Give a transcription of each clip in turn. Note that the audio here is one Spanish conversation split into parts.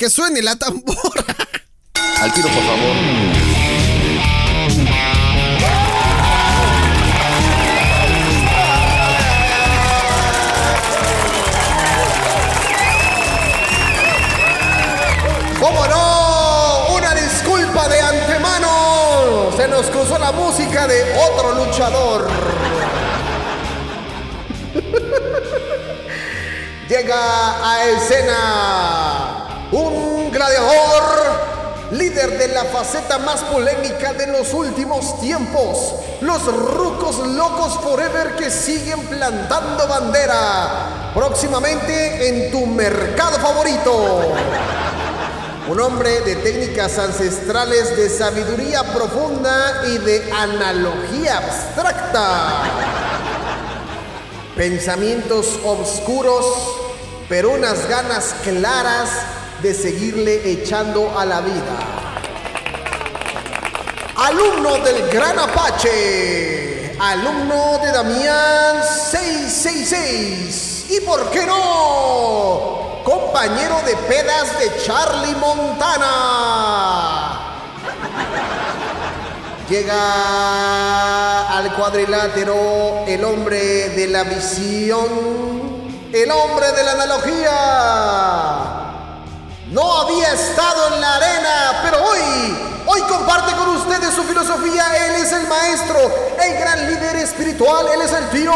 que suene la tambora. Al tiro, por favor. ¿Cómo no? Una disculpa de antemano. Se nos cruzó la música de otro luchador. Llega a escena gladiador, líder de la faceta más polémica de los últimos tiempos. Los rucos locos forever que siguen plantando bandera. Próximamente en tu mercado favorito. Un hombre de técnicas ancestrales, de sabiduría profunda y de analogía abstracta. Pensamientos oscuros, pero unas ganas claras de seguirle echando a la vida. Alumno del Gran Apache, alumno de Damián 666. ¿Y por qué no? Compañero de pedas de Charlie Montana. Llega al cuadrilátero el hombre de la visión, el hombre de la analogía. No había estado en la arena, pero hoy, hoy comparte con ustedes su filosofía. Él es el maestro, el gran líder espiritual, él es el tío.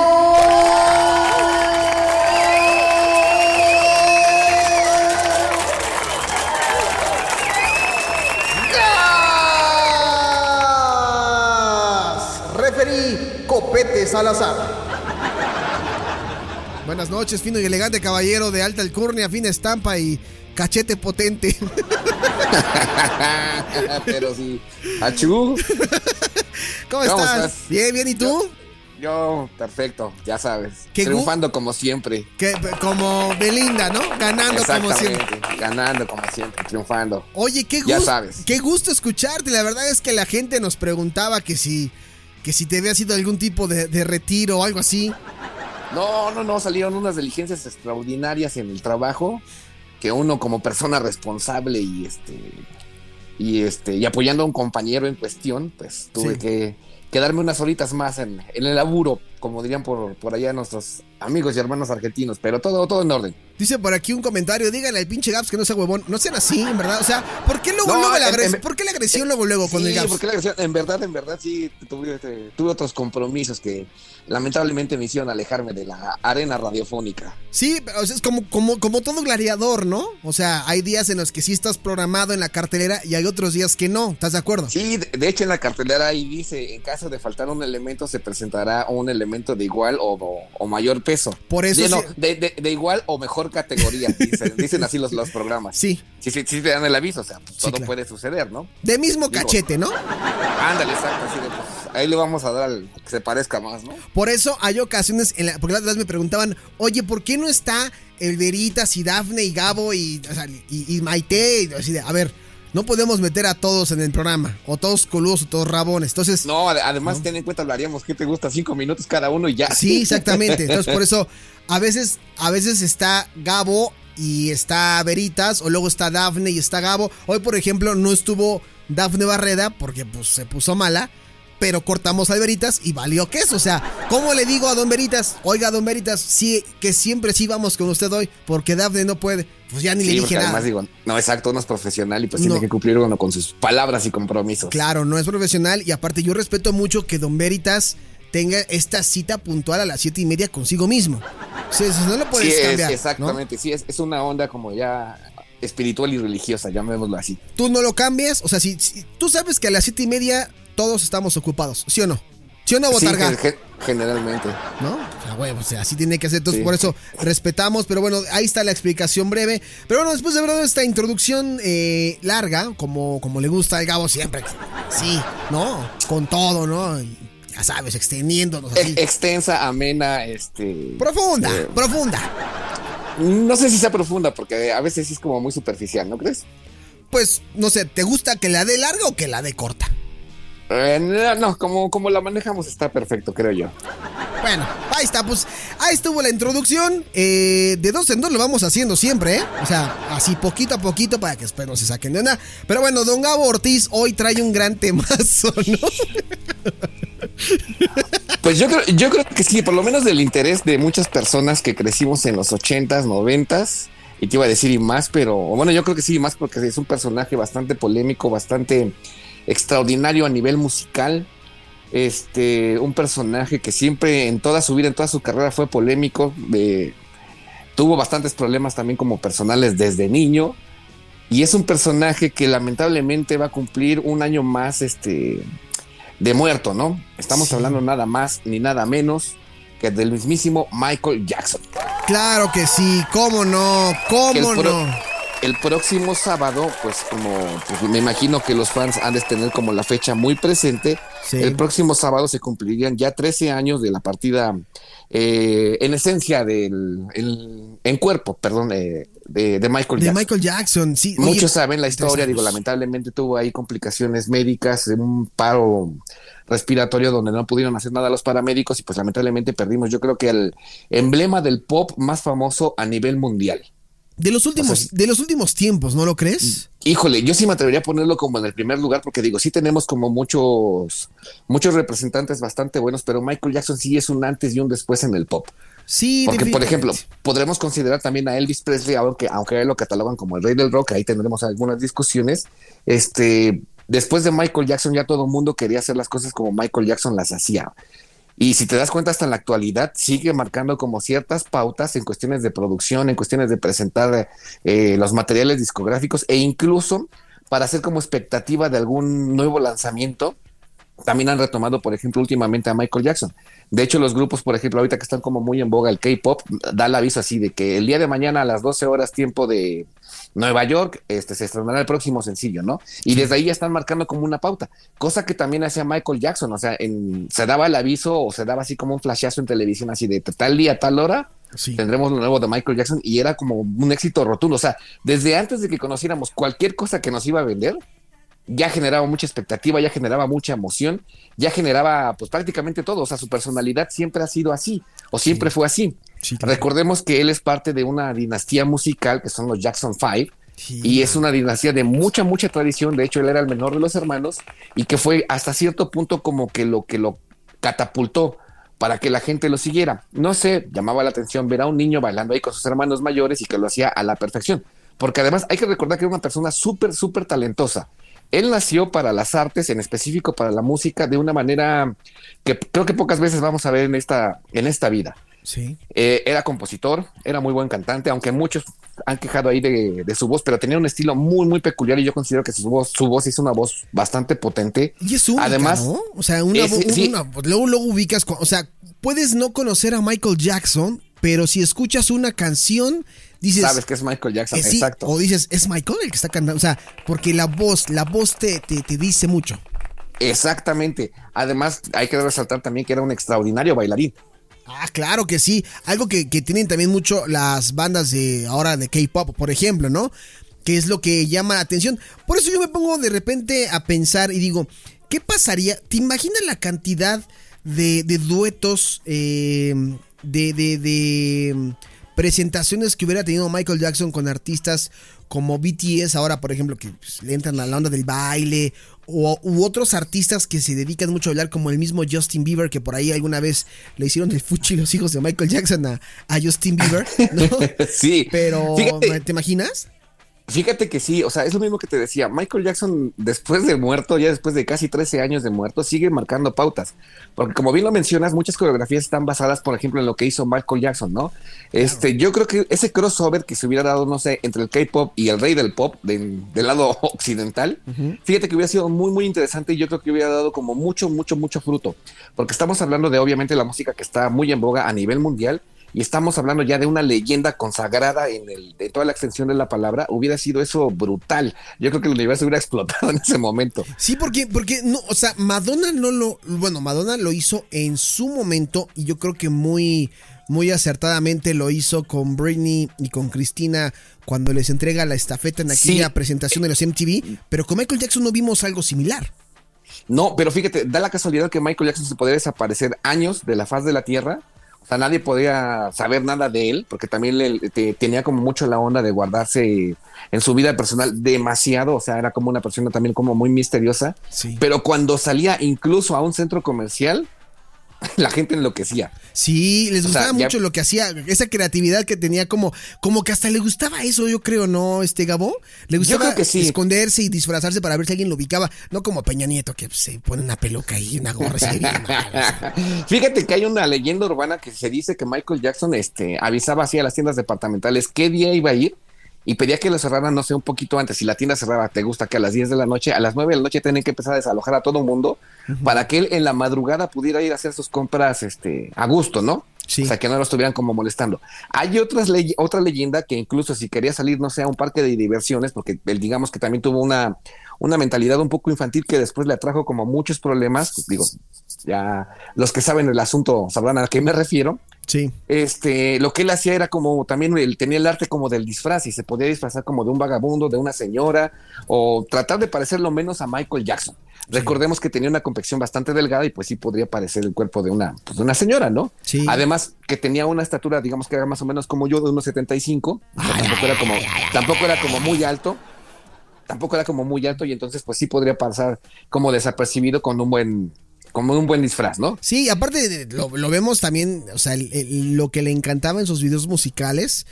Gas. Referí Copete Salazar. Buenas noches, fino y elegante caballero de alta alcurnia, fina estampa y cachete potente. Pero sí. Achú. ¿Cómo, ¿Cómo estás? estás? Bien, bien, ¿y tú? Yo, perfecto, ya sabes. Triunfando como siempre. Que, como Belinda, ¿no? Ganando como siempre. Ganando como siempre, triunfando. Oye, qué Ya gusto. sabes. Qué gusto escucharte. La verdad es que la gente nos preguntaba que si, que si te había sido algún tipo de, de retiro o algo así. No, no, no, salieron unas diligencias extraordinarias en el trabajo que uno como persona responsable y este y este y apoyando a un compañero en cuestión, pues tuve Sí. que quedarme unas horitas más en, en el laburo, como dirían por, por allá nuestros amigos y hermanos argentinos, pero todo, todo en orden. Dice por aquí un comentario, díganle al pinche Gaps que no sea huevón. No sean así, en verdad. O sea, ¿por qué luego, No, luego la en- agres- en- ¿Por qué la agresión luego, luego con Sí, el Gaps? porque la agresión- en verdad, en verdad, sí, tuve, este, tuve otros compromisos que lamentablemente me hicieron alejarme de la arena radiofónica. Sí, pero, o sea, es como, como, como todo gladiador, ¿no? O sea, hay días en los que sí estás programado en la cartelera y hay otros días que no. ¿Estás de acuerdo? Sí, de, de hecho en la cartelera ahí dice, en caso de faltar un elemento se presentará un elemento de igual o, o- o mayor peso. Por eso De, sí- de- de igual o mejor categoría, dicen, dicen así los, los programas. Sí. Sí, sí, sí te dan el aviso, o sea, pues, todo claro. puede suceder, ¿no? De mismo Digo, cachete, ¿no? Ándale, exacto, así de, pues, ahí le vamos a dar al que se parezca más, ¿no? Por eso hay ocasiones, en la, porque las otras me preguntaban, oye, ¿por qué no está el Veritas y Dafne y Gabo y, o sea, y, y Maite? Y así de, a ver, no podemos meter a todos en el programa, o todos coludos o todos rabones. Entonces, No, ade- además ten en cuenta, lo haríamos, ¿qué te gusta? Cinco minutos cada uno y ya. sí, exactamente. Entonces, por eso, a veces, a veces está Gabo y está Veritas, o luego está Dafne y está Gabo. Hoy, por ejemplo, no estuvo Dafne Barreda porque pues, se puso mala. Pero cortamos al Veritas y valió queso. O sea, ¿cómo le digo a Don Veritas? Oiga, Don Veritas, sí, que siempre sí vamos con usted hoy, porque Dafne no puede. Pues ya ni Sí, le dije nada. además digo, no, exacto, uno es profesional y pues No. tiene que cumplir uno con sus palabras y compromisos. Claro, no es profesional y aparte yo respeto mucho que Don Veritas tenga esta cita puntual a las siete y media consigo mismo. O sea, eso no lo puedes sí, es- cambiar. ¿no? exactamente, sí, es, es una onda como ya espiritual y religiosa, llamémoslo así. Tú no lo cambias, o sea, si, si- tú sabes que a las siete y media todos estamos ocupados, ¿sí o no? ¿Sí o no, Sí, Botarga? gen- generalmente. ¿No? O sea, güey, o sea, así tiene que ser. Entonces, Sí. por eso respetamos. Pero bueno, ahí está la explicación breve. Pero bueno, después de verdad esta introducción eh, larga, como, como le gusta al Gabo siempre. Sí, ¿no? Con todo, ¿no? Ya sabes, extendiéndonos así. Ex- extensa, amena, este. Profunda, eh, profunda. no sé si sea profunda, porque a veces sí es como muy superficial, ¿no crees? Pues, no sé, ¿te gusta que la dé larga o que la dé corta? Eh, no, no, como, como la manejamos está perfecto, creo yo. Bueno, ahí está, pues ahí estuvo la introducción. Eh, de dos en dos lo vamos haciendo siempre, ¿eh? O sea, así poquito a poquito para que después no se saquen de una. Pero bueno, don Gabo Ortiz hoy trae un gran temazo, ¿no? Pues yo creo, yo creo que sí, por lo menos del interés de muchas personas que crecimos en los ochentas, noventas, y te iba a decir y más, pero bueno, yo creo que sí, más porque es un personaje bastante polémico, bastante extraordinario a nivel musical. Este, un personaje que siempre en toda su vida, en toda su carrera fue polémico. tuvo bastantes problemas también como personales desde niño. Y es un personaje que lamentablemente va a cumplir un año más este, de muerto, ¿no? Estamos hablando nada más ni nada menos que del mismísimo Michael Jackson. Claro que sí, cómo no, cómo no. El próximo sábado, pues como pues, me imagino que los fans han de tener como la fecha muy presente, el próximo sábado se cumplirían ya 13 años de la partida eh, en esencia del en cuerpo, perdón, de, Michael Jackson. De Michael Jackson, sí. Muchos saben la historia, digo, lamentablemente tuvo ahí complicaciones médicas, un paro respiratorio donde no pudieron hacer nada los paramédicos y pues lamentablemente perdimos, yo creo que el emblema del pop más famoso a nivel mundial. De los últimos, de los últimos tiempos, ¿no lo crees? Híjole, yo sí me atrevería a ponerlo como en el primer lugar, porque digo, sí tenemos como muchos, muchos representantes bastante buenos, pero Michael Jackson sí es un antes y un después en el pop. Sí, porque por ejemplo, podremos considerar también a Elvis Presley, aunque, aunque lo catalogan como el rey del rock, ahí tendremos algunas discusiones. Este, después de Michael Jackson, ya todo el mundo quería hacer las cosas como Michael Jackson las hacía. Y si te das cuenta, hasta en la actualidad sigue marcando como ciertas pautas en cuestiones de producción, en cuestiones de presentar eh, los materiales discográficos e incluso para hacer como expectativa de algún nuevo lanzamiento. También han retomado, por ejemplo, últimamente a Michael Jackson. De hecho, los grupos, por ejemplo, ahorita que están como muy en boga el K-pop, da el aviso así de que el día de mañana a las 12 horas tiempo de, Nueva York, este, se estrenará el próximo sencillo, ¿no? Y desde ahí ya están marcando como una pauta, cosa que también hacía Michael Jackson, o sea, en, se daba el aviso o se daba así como un flashazo en televisión, así de tal día, tal hora, tendremos lo nuevo de Michael Jackson y era como un éxito rotundo, o sea, desde antes de que conociéramos cualquier cosa que nos iba a vender, ya generaba mucha expectativa, ya generaba mucha emoción, ya generaba pues prácticamente todo, o sea, su personalidad siempre ha sido así, o siempre fue así. Recordemos que él es parte de una dinastía musical que son los Jackson Five. Y es una dinastía de mucha, mucha tradición. De hecho, él era el menor de los hermanos y que fue hasta cierto punto como que lo que lo catapultó para que la gente lo siguiera. No sé, llamaba la atención ver a un niño bailando ahí con sus hermanos mayores y que lo hacía a la perfección. Porque además hay que recordar que era una persona súper, súper talentosa. Él nació para las artes, en específico para la música, de una manera que creo que pocas veces vamos a ver en esta, en esta vida. Sí. Eh, era compositor, era muy buen cantante, aunque muchos han quejado ahí de, su voz, pero tenía un estilo muy, muy peculiar y yo considero que su voz, su voz es una voz bastante potente. Y es única, Además, ¿no? O sea, una, luego, luego ubicas, o sea, puedes no conocer a Michael Jackson, pero si escuchas una canción, dices... Sabes que es Michael Jackson, eh, exacto. O dices, es Michael el que está cantando, o sea, porque la voz, la voz te, te, te dice mucho. Exactamente. Además, hay que resaltar también que era un extraordinario bailarín. Ah, claro que sí. Algo que, tienen también mucho las bandas de ahora de K-pop, por ejemplo, ¿no? Que es lo que llama la atención. Por eso yo me pongo de repente a pensar y digo, ¿qué pasaría? ¿Te imaginas la cantidad de, duetos, eh, de, de, presentaciones que hubiera tenido Michael Jackson con artistas como BTS ahora, por ejemplo, que pues, le entran a la onda del baile, o, u otros artistas que se dedican mucho a hablar, como el mismo Justin Bieber, que por ahí alguna vez le hicieron el fuchi los hijos de Michael Jackson a, a Justin Bieber, ¿no? sí. Pero, ¿te imaginas? Fíjate que sí, o sea, es lo mismo que te decía. Michael Jackson, después de muerto, ya después de casi 13 años de muerto, sigue marcando pautas. Porque como bien lo mencionas, muchas coreografías están basadas, por ejemplo, en lo que hizo Michael Jackson, ¿no? Este, yo creo que ese crossover que se hubiera dado, no sé, entre el K-pop y el rey del pop del lado occidental, fíjate que hubiera sido muy, muy interesante y yo creo que hubiera dado como mucho, mucho, mucho fruto. Porque estamos hablando de, obviamente, la música que está muy en boga a nivel mundial y estamos hablando ya de una leyenda consagrada en el, de toda la extensión de la palabra, hubiera sido eso brutal. Yo creo que el universo hubiera explotado en ese momento. Sí, porque, porque no, o sea, Madonna no lo, bueno, Madonna lo hizo en su momento y yo creo que muy, muy acertadamente lo hizo con Britney y con Cristina cuando les entrega la estafeta en aquella presentación de los MTV, pero con Michael Jackson no vimos algo similar. No, pero fíjate, da la casualidad que Michael Jackson se podría desaparecer años de la faz de la Tierra. O sea, nadie podía saber nada de él, porque también le, tenía como mucho la onda de guardarse en su vida personal demasiado. O sea, era como una persona también como muy misteriosa. Sí. Pero cuando salía incluso a un centro comercial, la gente enloquecía. Sí, les gustaba mucho lo que hacía, esa creatividad que tenía como, como que hasta le gustaba eso, yo creo, ¿no? Este Gabo, le gustaba esconderse y disfrazarse para ver si alguien lo ubicaba, no como Peña Nieto que se pone una peluca y una gorra. Fíjate que hay una leyenda urbana que se dice que Michael Jackson este, avisaba así a las tiendas departamentales qué día iba a ir y pedía que lo cerraran, no sé, un poquito antes. Si la tienda cerraba, te gusta que a las 10 de la noche, a las 9 de la noche tienen que empezar a desalojar a todo el mundo para que él en la madrugada pudiera ir a hacer sus compras este, a gusto, ¿no? O sea, que no lo estuvieran como molestando. Hay otras otra leyenda que incluso si quería salir, no sé, a un parque de diversiones, porque él digamos que también tuvo una, una mentalidad un poco infantil que después le atrajo como muchos problemas, pues, digo, ya los que saben el asunto sabrán a qué me refiero. Sí. Este, lo que él hacía era como también él tenía el arte como del disfraz y se podía disfrazar como de un vagabundo, de una señora o tratar de parecer lo menos a Michael Jackson. Recordemos que tenía una complexión bastante delgada y pues sí podría parecer el cuerpo de una, pues, de una señora, ¿no? Sí. Además que tenía una estatura, digamos que era más o menos como yo, de unos 75. tampoco era como, tampoco era como muy alto. Tampoco era como muy alto y entonces pues sí podría pasar como desapercibido con un buen, como un buen disfraz, ¿no? Sí, aparte lo, lo vemos también, o sea, lo que le encantaba en sus videos musicales,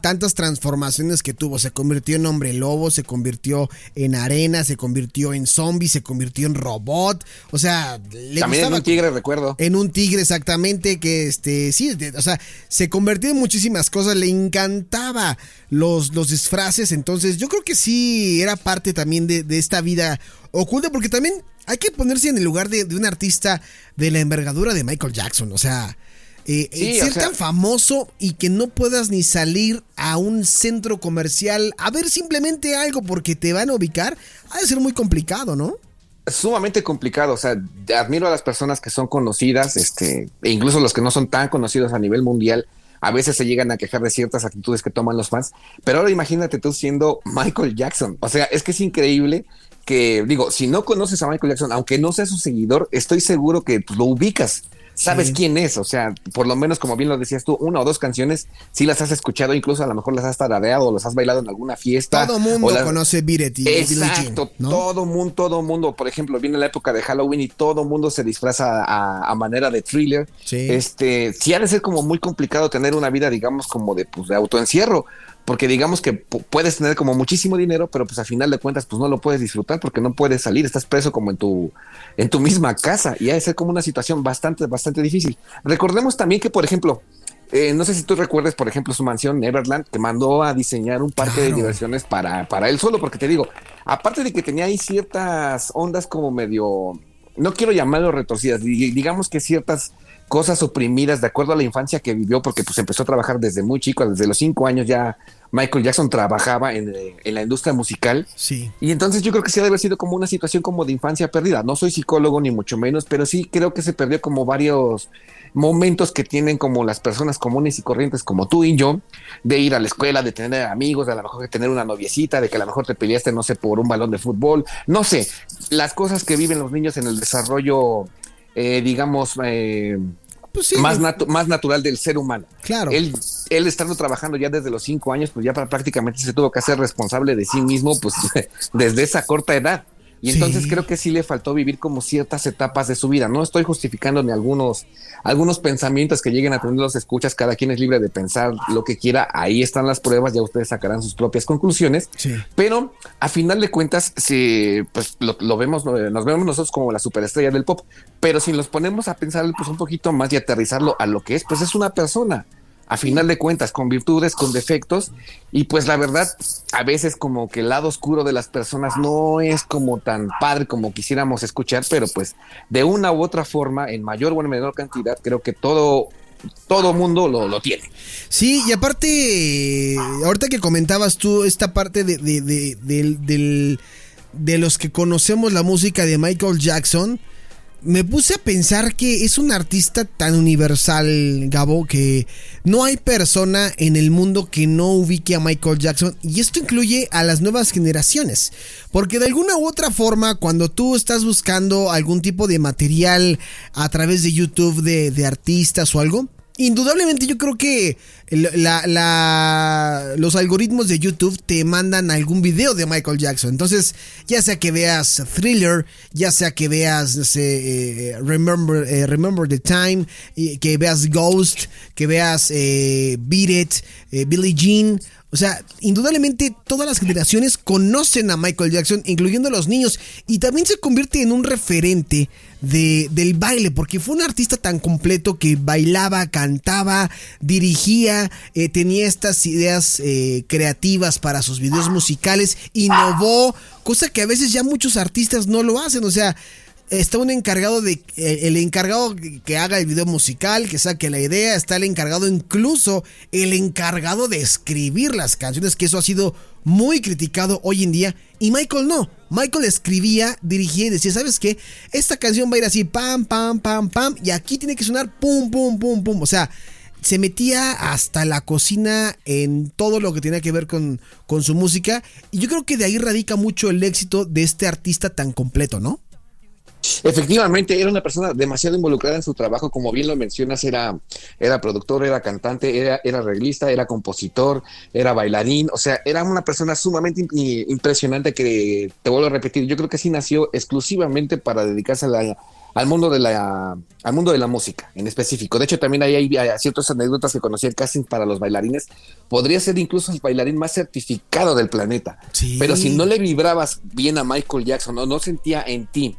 tantas transformaciones que tuvo, se convirtió en hombre lobo, se convirtió en arena, se convirtió en zombie, se convirtió en robot, o sea, le también en un tigre, recuerdo. En un tigre, exactamente, que este, sí, o sea, se convirtió en muchísimas cosas, le encantaba los, los disfraces, entonces yo creo que sí era parte también de, de esta vida oculta, porque también hay que ponerse en el lugar de, un artista de la envergadura de Michael Jackson. O sea, eh, eh, ser tan famoso y que no puedas ni salir a un centro comercial a ver simplemente algo porque te van a ubicar, ha de ser muy complicado, ¿no? Sumamente complicado, o sea, admiro a las personas que son conocidas, este, e incluso los que no son tan conocidos a nivel mundial, a veces se llegan a quejar de ciertas actitudes que toman los fans, pero ahora imagínate tú siendo Michael Jackson, o sea, es que es increíble que digo, si no conoces a Michael Jackson, aunque no seas su seguidor, estoy seguro que pues, lo ubicas. Sabes quién es, o sea, por lo menos como bien lo decías tú, una o dos canciones, si las has escuchado, incluso a lo mejor las has tarareado o las has bailado en alguna fiesta. Todo mundo conoce Beat Exacto, todo mundo, todo mundo, por ejemplo, viene la época de Halloween y todo mundo se disfraza a, manera de thriller. Sí. Este, sí ha de ser como muy complicado tener una vida, digamos, como de, pues, de autoencierro, porque digamos que puedes tener como muchísimo dinero, pero pues a final de cuentas pues no lo puedes disfrutar porque no puedes salir, estás preso como en tu en tu misma casa y ha de ser como una situación bastante bastante difícil. Recordemos también que por ejemplo, eh, no sé si tú recuerdes, por ejemplo, su mansión Neverland, que mandó a diseñar un parque de diversiones para, para él solo, porque te digo, aparte de que tenía ahí ciertas ondas como medio, no quiero llamarlo retorcidas, digamos que ciertas cosas oprimidas de acuerdo a la infancia que vivió, porque pues empezó a trabajar desde muy chico, desde los cinco años ya Michael Jackson trabajaba en, eh, la industria musical. Sí. Y entonces yo creo que sí debe haber sido como una situación como de infancia perdida. No soy psicólogo ni mucho menos, pero sí creo que se perdió como varios momentos que tienen como las personas comunes y corrientes como tú y yo, de ir a la escuela, de tener amigos, de a lo mejor de tener una noviecita, de que a lo mejor te peleaste, no sé, por un balón de fútbol, no sé, las cosas que viven los niños en el desarrollo, eh, digamos, eh, pues más, más natural del ser humano. Claro. Él, él estando trabajando ya desde los cinco años, pues ya prácticamente se tuvo que hacer responsable de sí mismo, pues desde esa corta edad. Y entonces creo que sí le faltó vivir como ciertas etapas de su vida. No estoy justificando ni algunos, algunos pensamientos que lleguen a tener los escuchas. Cada quien es libre de pensar lo que quiera. Ahí están las pruebas, ya ustedes sacarán sus propias conclusiones. Pero a final de cuentas, si, pues lo, vemos, nos vemos nosotros como la superestrella del pop. Pero si nos ponemos a pensar pues un poquito más y aterrizarlo a lo que es, pues es una persona a final de cuentas, con virtudes, con defectos, y pues la verdad, a veces como que el lado oscuro de las personas no es como tan padre como quisiéramos escuchar, pero pues de una u otra forma, en mayor o en menor cantidad, creo que todo todo mundo lo, lo, tiene. Sí, y aparte, ahorita que comentabas tú esta parte de, de, de, de los que conocemos la música de Michael Jackson, me puse a pensar que es un artista tan universal, Gabo, que no hay persona en el mundo que no ubique a Michael Jackson. Y esto incluye a las nuevas generaciones. Porque de alguna u otra forma, cuando tú estás buscando algún tipo de material a través de YouTube de, de artistas o algo, Indudablemente yo creo que los algoritmos de YouTube te mandan algún video de Michael Jackson. Entonces, ya sea que veas Thriller, ya sea que veas, no sé, eh, Remember, eh, Remember the Time, que veas Ghost, que veas eh, Beat It, Billie Jean o sea, indudablemente todas las generaciones conocen a Michael Jackson, incluyendo a los niños, y también se convierte en un referente de, del baile, porque fue un artista tan completo que bailaba, cantaba, dirigía, eh, tenía estas ideas eh, creativas para sus videos musicales, innovó, cosa que a veces ya muchos artistas no lo hacen, o sea, está un encargado de el encargado que haga el video musical, que saque la idea, está el encargado incluso el encargado de escribir las canciones, que eso ha sido muy criticado hoy en día y Michael no. Michael escribía, dirigía y decía, ¿sabes qué? Esta canción va a ir así pam pam pam pam y aquí tiene que sonar pum pum pum pum, o sea, se metía hasta la cocina en todo lo que tenía que ver con, con su música. Y yo creo que de ahí radica mucho el éxito de este artista tan completo, ¿no? Efectivamente, era una persona demasiado involucrada en su trabajo, como bien lo mencionas, era, era productor, era cantante, era, era arreglista, era compositor, era bailarín, o sea, era una persona sumamente impresionante que, te vuelvo a repetir, yo creo que sí nació exclusivamente para dedicarse al mundo de la al mundo de la música en específico. De hecho, también hay, hay, ciertas anécdotas que conocí el casting para los bailarines. Podría ser incluso el bailarín más certificado del planeta. Pero si no le vibrabas bien a Michael Jackson o no sentía en ti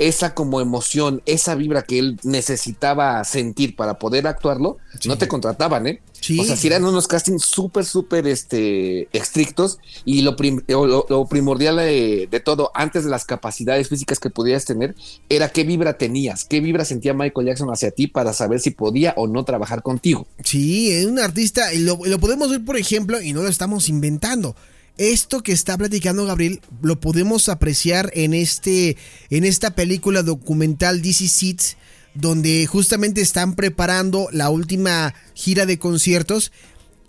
esa como emoción, esa vibra que él necesitaba sentir para poder actuarlo, no te contrataban, ¿eh? O sea, si eran unos castings súper, súper este, estrictos y lo, lo, primordial de, de, todo, antes de las capacidades físicas que pudieras tener, era qué vibra tenías, qué vibra sentía Michael Jackson hacia ti para saber si podía o no trabajar contigo. Sí, es un artista, y lo, lo podemos ver, por ejemplo, y no lo estamos inventando esto que está platicando Gabriel lo podemos apreciar en este en esta película documental DC Seats donde justamente están preparando la última gira de conciertos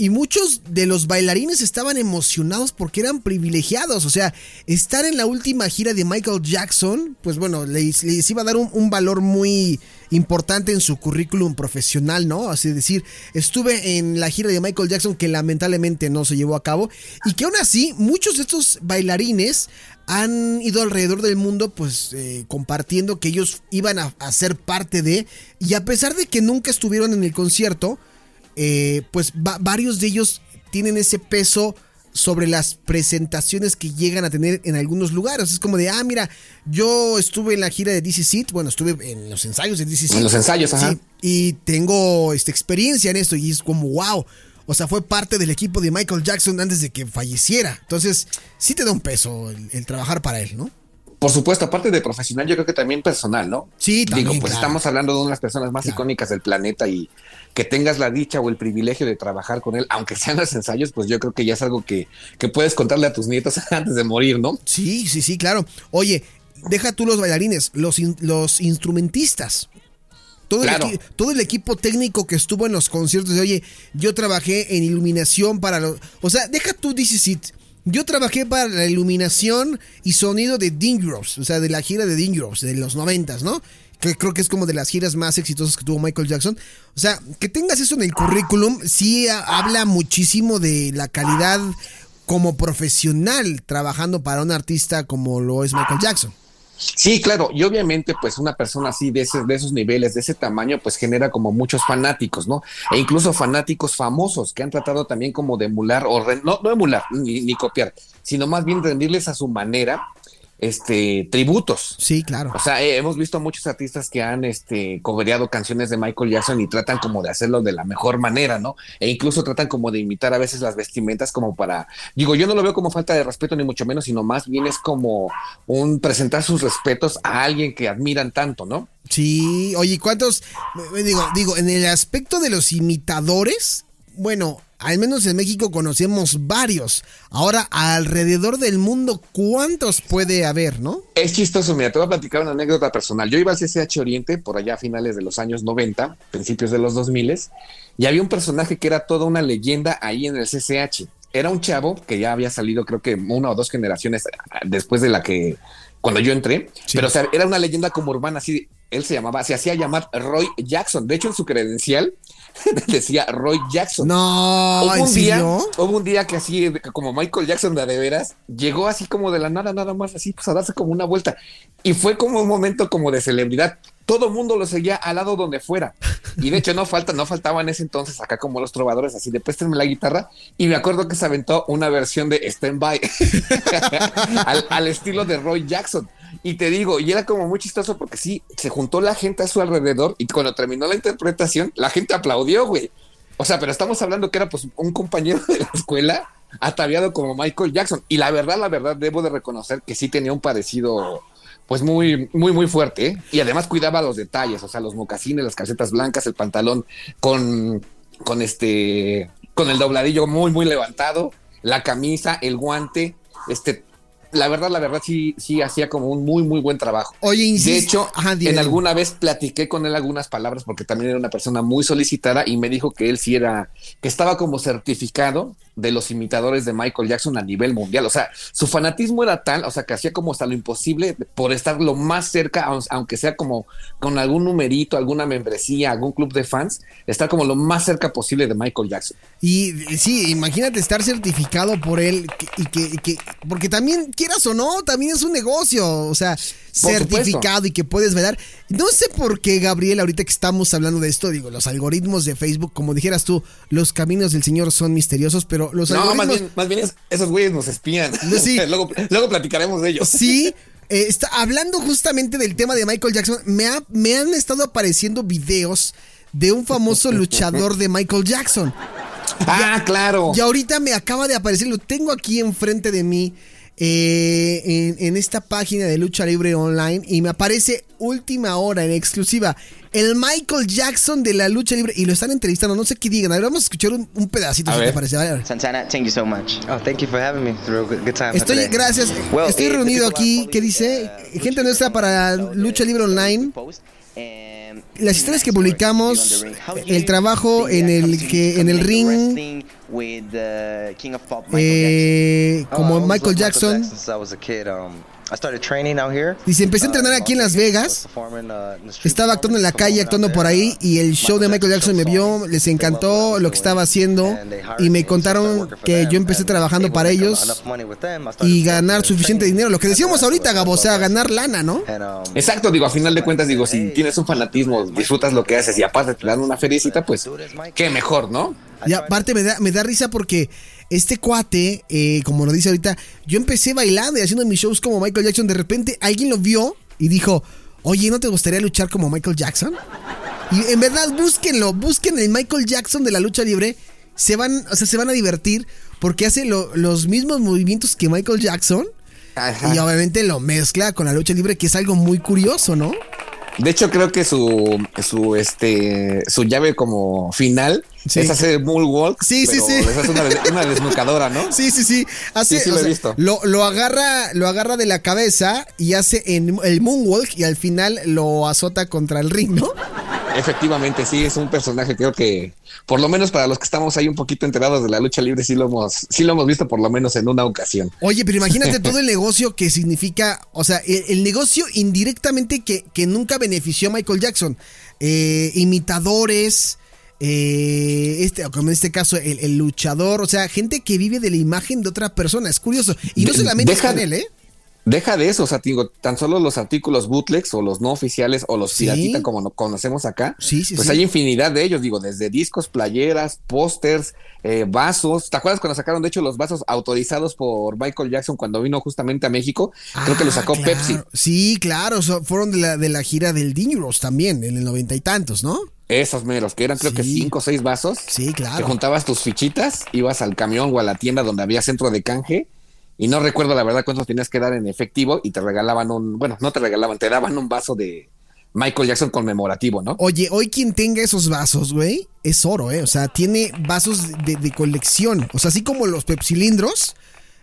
y muchos de los bailarines estaban emocionados porque eran privilegiados. O sea, estar en la última gira de Michael Jackson, pues bueno, les, iba a dar un, valor muy importante en su currículum profesional, ¿no? Así decir, estuve en la gira de Michael Jackson que lamentablemente no se llevó a cabo. Y que aún así, muchos de estos bailarines han ido alrededor del mundo pues eh, compartiendo que ellos iban a, a ser parte de y a pesar de que nunca estuvieron en el concierto eh, pues varios de ellos tienen ese peso sobre las presentaciones que llegan a tener en algunos lugares. Es como de, ah, mira, yo estuve en la gira de DC Seat, bueno, estuve en los ensayos de DC Seat. En los ensayos, ajá. y tengo esta experiencia en esto y es como, wow. O sea, fue parte del equipo de Michael Jackson antes de que falleciera. Entonces, sí te da un peso el trabajar para él, ¿no? Por supuesto, aparte de profesional, yo creo que también personal, ¿no? Sí, también. Digo, pues estamos hablando de una de las personas más icónicas del planeta y que tengas la dicha o el privilegio de trabajar con él, aunque sean los ensayos, pues yo creo que ya es algo que, que puedes contarle a tus nietos antes de morir, ¿no? Sí, sí, sí, claro. Oye, deja tú los bailarines, los, los instrumentistas. Todo, el todo, el equipo técnico que estuvo en los conciertos de, oye, yo trabajé en iluminación para los... O sea, deja tú DC yo trabajé para la iluminación y sonido de Dangerous, o sea, de la gira de Dangerous, de los noventas, ¿no? Que creo que es como de las giras más exitosas que tuvo Michael Jackson. O sea, que tengas eso en el currículum, sí habla muchísimo de la calidad como profesional trabajando para un artista como lo es Michael Jackson. Sí, claro, y obviamente pues una persona así de, ese, de esos niveles, de ese tamaño, pues genera como muchos fanáticos, ¿no? E incluso fanáticos famosos que han tratado también como de emular, o no, no emular ni, ni copiar, sino más bien rendirles a su manera este tributos. Sí, claro. O sea, eh, hemos visto muchos artistas que han este cobreado canciones de Michael Jackson y tratan como de hacerlo de la mejor manera, ¿no? E incluso tratan como de imitar a veces las vestimentas como para digo, yo no lo veo como falta de respeto ni mucho menos, sino más bien es como un presentar sus respetos a alguien que admiran tanto, ¿no? Sí, oye, ¿cuántos digo, digo, en el aspecto de los imitadores, bueno, al menos en México conocemos varios. Ahora, alrededor del mundo, ¿cuántos puede haber, no? Es chistoso, mira, te voy a platicar una anécdota personal. Yo iba al CCH Oriente por allá a finales de los años 90, principios de los 2000, y había un personaje que era toda una leyenda ahí en el CCH. Era un chavo que ya había salido, creo que una o dos generaciones después de la que, cuando yo entré, pero o sea, era una leyenda como urbana, así, él se llamaba, se hacía llamar Roy Jackson. De hecho, en su credencial decía Roy Jackson. No, hubo un día, hubo un día que así, como Michael Jackson de, de veras, llegó así como de la nada, nada más, así, pues a darse como una vuelta. Y fue como un momento como de celebridad. Todo mundo lo seguía al lado donde fuera. Y de hecho no falta, no faltaba en ese entonces acá como los trovadores así de préstenme la guitarra. Y me acuerdo que se aventó una versión de Stand By al, al estilo de Roy Jackson. Y te digo, y era como muy chistoso porque sí, se juntó la gente a su alrededor y cuando terminó la interpretación, la gente aplaudió, güey. O sea, pero estamos hablando que era pues un compañero de la escuela ataviado como Michael Jackson. Y la verdad, la verdad, debo de reconocer que sí tenía un parecido pues muy, muy, muy fuerte. ¿eh? Y además cuidaba los detalles, o sea, los mocasines, las calcetas blancas, el pantalón con, con este, con el dobladillo muy, muy levantado, la camisa, el guante, este, la verdad, la verdad, sí, sí hacía como un muy, muy buen trabajo. Oye, insisto. De hecho, en alguna vez platiqué con él algunas palabras porque también era una persona muy solicitada y me dijo que él sí era, que estaba como certificado de los imitadores de Michael Jackson a nivel mundial. O sea, su fanatismo era tal, o sea, que hacía como hasta lo imposible por estar lo más cerca, aunque sea como con algún numerito, alguna membresía, algún club de fans, estar como lo más cerca posible de Michael Jackson. Y sí, imagínate estar certificado por él y que, que, porque también quieras o no, también es un negocio, o sea, certificado y que puedes ver. No sé por qué, Gabriel, ahorita que estamos hablando de esto, digo, los algoritmos de Facebook, como dijeras tú, los caminos del Señor son misteriosos, pero los no, algoritmos... más bien, más bien esos güeyes nos espían. Sí. luego, luego platicaremos de ellos. Sí, eh, está, hablando justamente del tema de Michael Jackson, me, ha, me han estado apareciendo videos de un famoso luchador de Michael Jackson. Ah, ya, claro. Y ahorita me acaba de aparecer, lo tengo aquí enfrente de mí. Eh, en, en, esta página de lucha libre online y me aparece última hora en exclusiva el Michael Jackson de la lucha libre y lo están entrevistando. No sé qué digan. A ver, vamos a escuchar un, un pedacito si te parece. A ver. Santana, thank you so much. Oh, thank you for having me. A good time Estoy, gracias. Well, Estoy eh, reunido aquí. ¿Qué dice? Gente nuestra para lucha libre online. Las historias que publicamos, el trabajo en el que en el ring eh, como Michael Jackson. Dice, empecé a entrenar aquí en Las Vegas. Estaba actuando en la calle, actuando por ahí, y el show de Michael Jackson me vio, les encantó lo que estaba haciendo, y me contaron que yo empecé trabajando para ellos y ganar suficiente dinero. Lo que decíamos ahorita, Gabo, o sea, ganar lana, ¿no? Exacto, digo, a final de cuentas, digo, si tienes un fanatismo, disfrutas lo que haces y aparte te dan una felicita, pues qué mejor, ¿no? Y aparte me da, me da risa porque este cuate, eh, como lo dice ahorita, yo empecé bailando y haciendo mis shows como Michael Jackson. De repente alguien lo vio y dijo, oye, ¿no te gustaría luchar como Michael Jackson? Y en verdad, búsquenlo, busquen el Michael Jackson de la lucha libre. Se van, o sea, se van a divertir porque hace los mismos movimientos que Michael Jackson. Y obviamente lo mezcla con la lucha libre, que es algo muy curioso, ¿no? De hecho, creo que su, su, este, su llave como final es hacer moonwalk. Sí, sí, sí. Es una, una, desnucadora, ¿no? Sí, sí, sí. Hace, sí, sí lo he visto. Lo, lo, agarra, lo agarra de la cabeza y hace en el moonwalk y al final lo azota contra el ring, ¿no? Efectivamente, sí, es un personaje, creo que, por lo menos para los que estamos ahí un poquito enterados de la lucha libre, sí lo hemos, sí lo hemos visto por lo menos en una ocasión. Oye, pero imagínate todo el negocio que significa, o sea, el, el negocio indirectamente que, que, nunca benefició a Michael Jackson. Eh, imitadores, eh, este, como en este caso, el, el, luchador, o sea, gente que vive de la imagen de otra persona, es curioso. Y no solamente Deja, con él, ¿eh? Deja de eso, o sea, digo, tan solo los artículos bootlegs o los no oficiales o los ¿Sí? piratita como no conocemos acá, sí, sí, pues hay infinidad de ellos, digo, desde discos, playeras, pósters, eh, vasos. ¿Te acuerdas cuando sacaron, de hecho, los vasos autorizados por Michael Jackson cuando vino justamente a México? Ah, Creo que los sacó claro. Pepsi. Sí, claro, so, fueron de la, de la gira del Dangerous también, en el noventa y tantos, ¿no? Esos meros, que eran creo sí. que cinco o seis vasos. Sí, claro. Que juntabas tus fichitas, ibas al camión o a la tienda donde había centro de canje y no recuerdo la verdad cuántos tenías que dar en efectivo y te regalaban un, bueno, no te regalaban, te daban un vaso de, Michael Jackson conmemorativo, ¿no? Oye, hoy quien tenga esos vasos, güey, es oro, ¿eh? O sea, tiene vasos de, colección. O sea, así como los pepsilindros,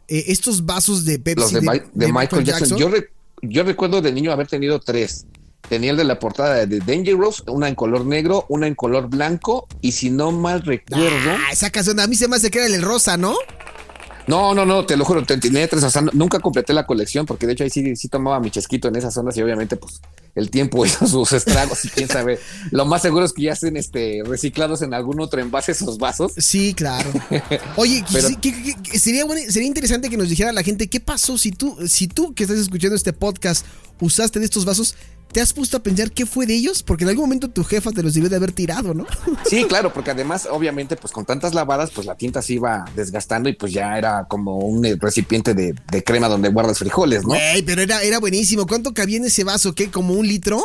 eh, estos vasos de Pepsi. Los de, Michael, Jackson. Yo, yo recuerdo de niño haber tenido tres. Tenía el de la portada de Dangerous, una en color negro, una en color blanco, y si no mal recuerdo. Ah, esa canción a mí se me hace que era el rosa, ¿no? No, no, no, te lo juro, tenía tres, o sea, nunca completé la colección porque de hecho ahí sí, sí tomaba mi chesquito en esas zonas y obviamente pues el tiempo hizo sus estragos y quién sabe. Lo más seguro es que ya estén este, reciclados en algún otro envase esos vasos. Sí, claro. Oye, sería, sería interesante que nos dijera la gente qué pasó si tú, si tú que estás escuchando este podcast usaste de estos vasos, ¿Te has puesto a pensar qué fue de ellos? Porque en algún momento tu jefa te los debió de haber tirado, ¿no? Sí, claro, porque además, obviamente, pues con tantas lavadas, pues la tinta se iba desgastando y pues ya era como un recipiente de, crema donde guardas frijoles, ¿no? Güey, pero era, era buenísimo. ¿Cuánto cabía en ese vaso? ¿Qué? ¿Como un litro?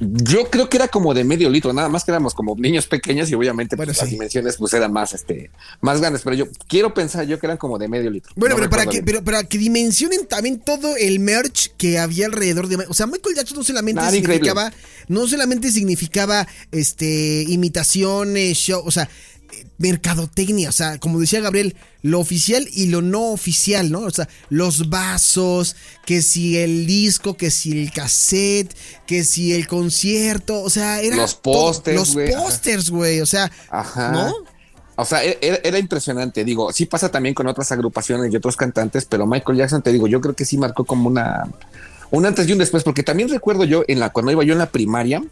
Yo creo que era como de medio litro, nada más que éramos como niños pequeños y obviamente pues, las dimensiones pues eran más este más grandes, pero yo quiero pensar yo que eran como de medio litro. Bueno, pero para que pero para que dimensionen también todo el merch que había alrededor de, o sea, Michael Jackson no solamente significaba no solamente significaba este imitaciones, show, o sea, mercadotecnia, o sea, como decía Gabriel, lo oficial y lo no oficial, ¿no? O sea, los vasos, que si el disco, que si el cassette, que si el concierto, o sea, era los pósters, los pósters, güey, o sea, ¿no? O sea, e-, era, impresionante, digo, sí pasa también con otras agrupaciones y otros cantantes, pero Michael Jackson, te digo, yo creo que sí marcó como una un antes y un después, porque también recuerdo yo en la cuando iba yo en la primaria,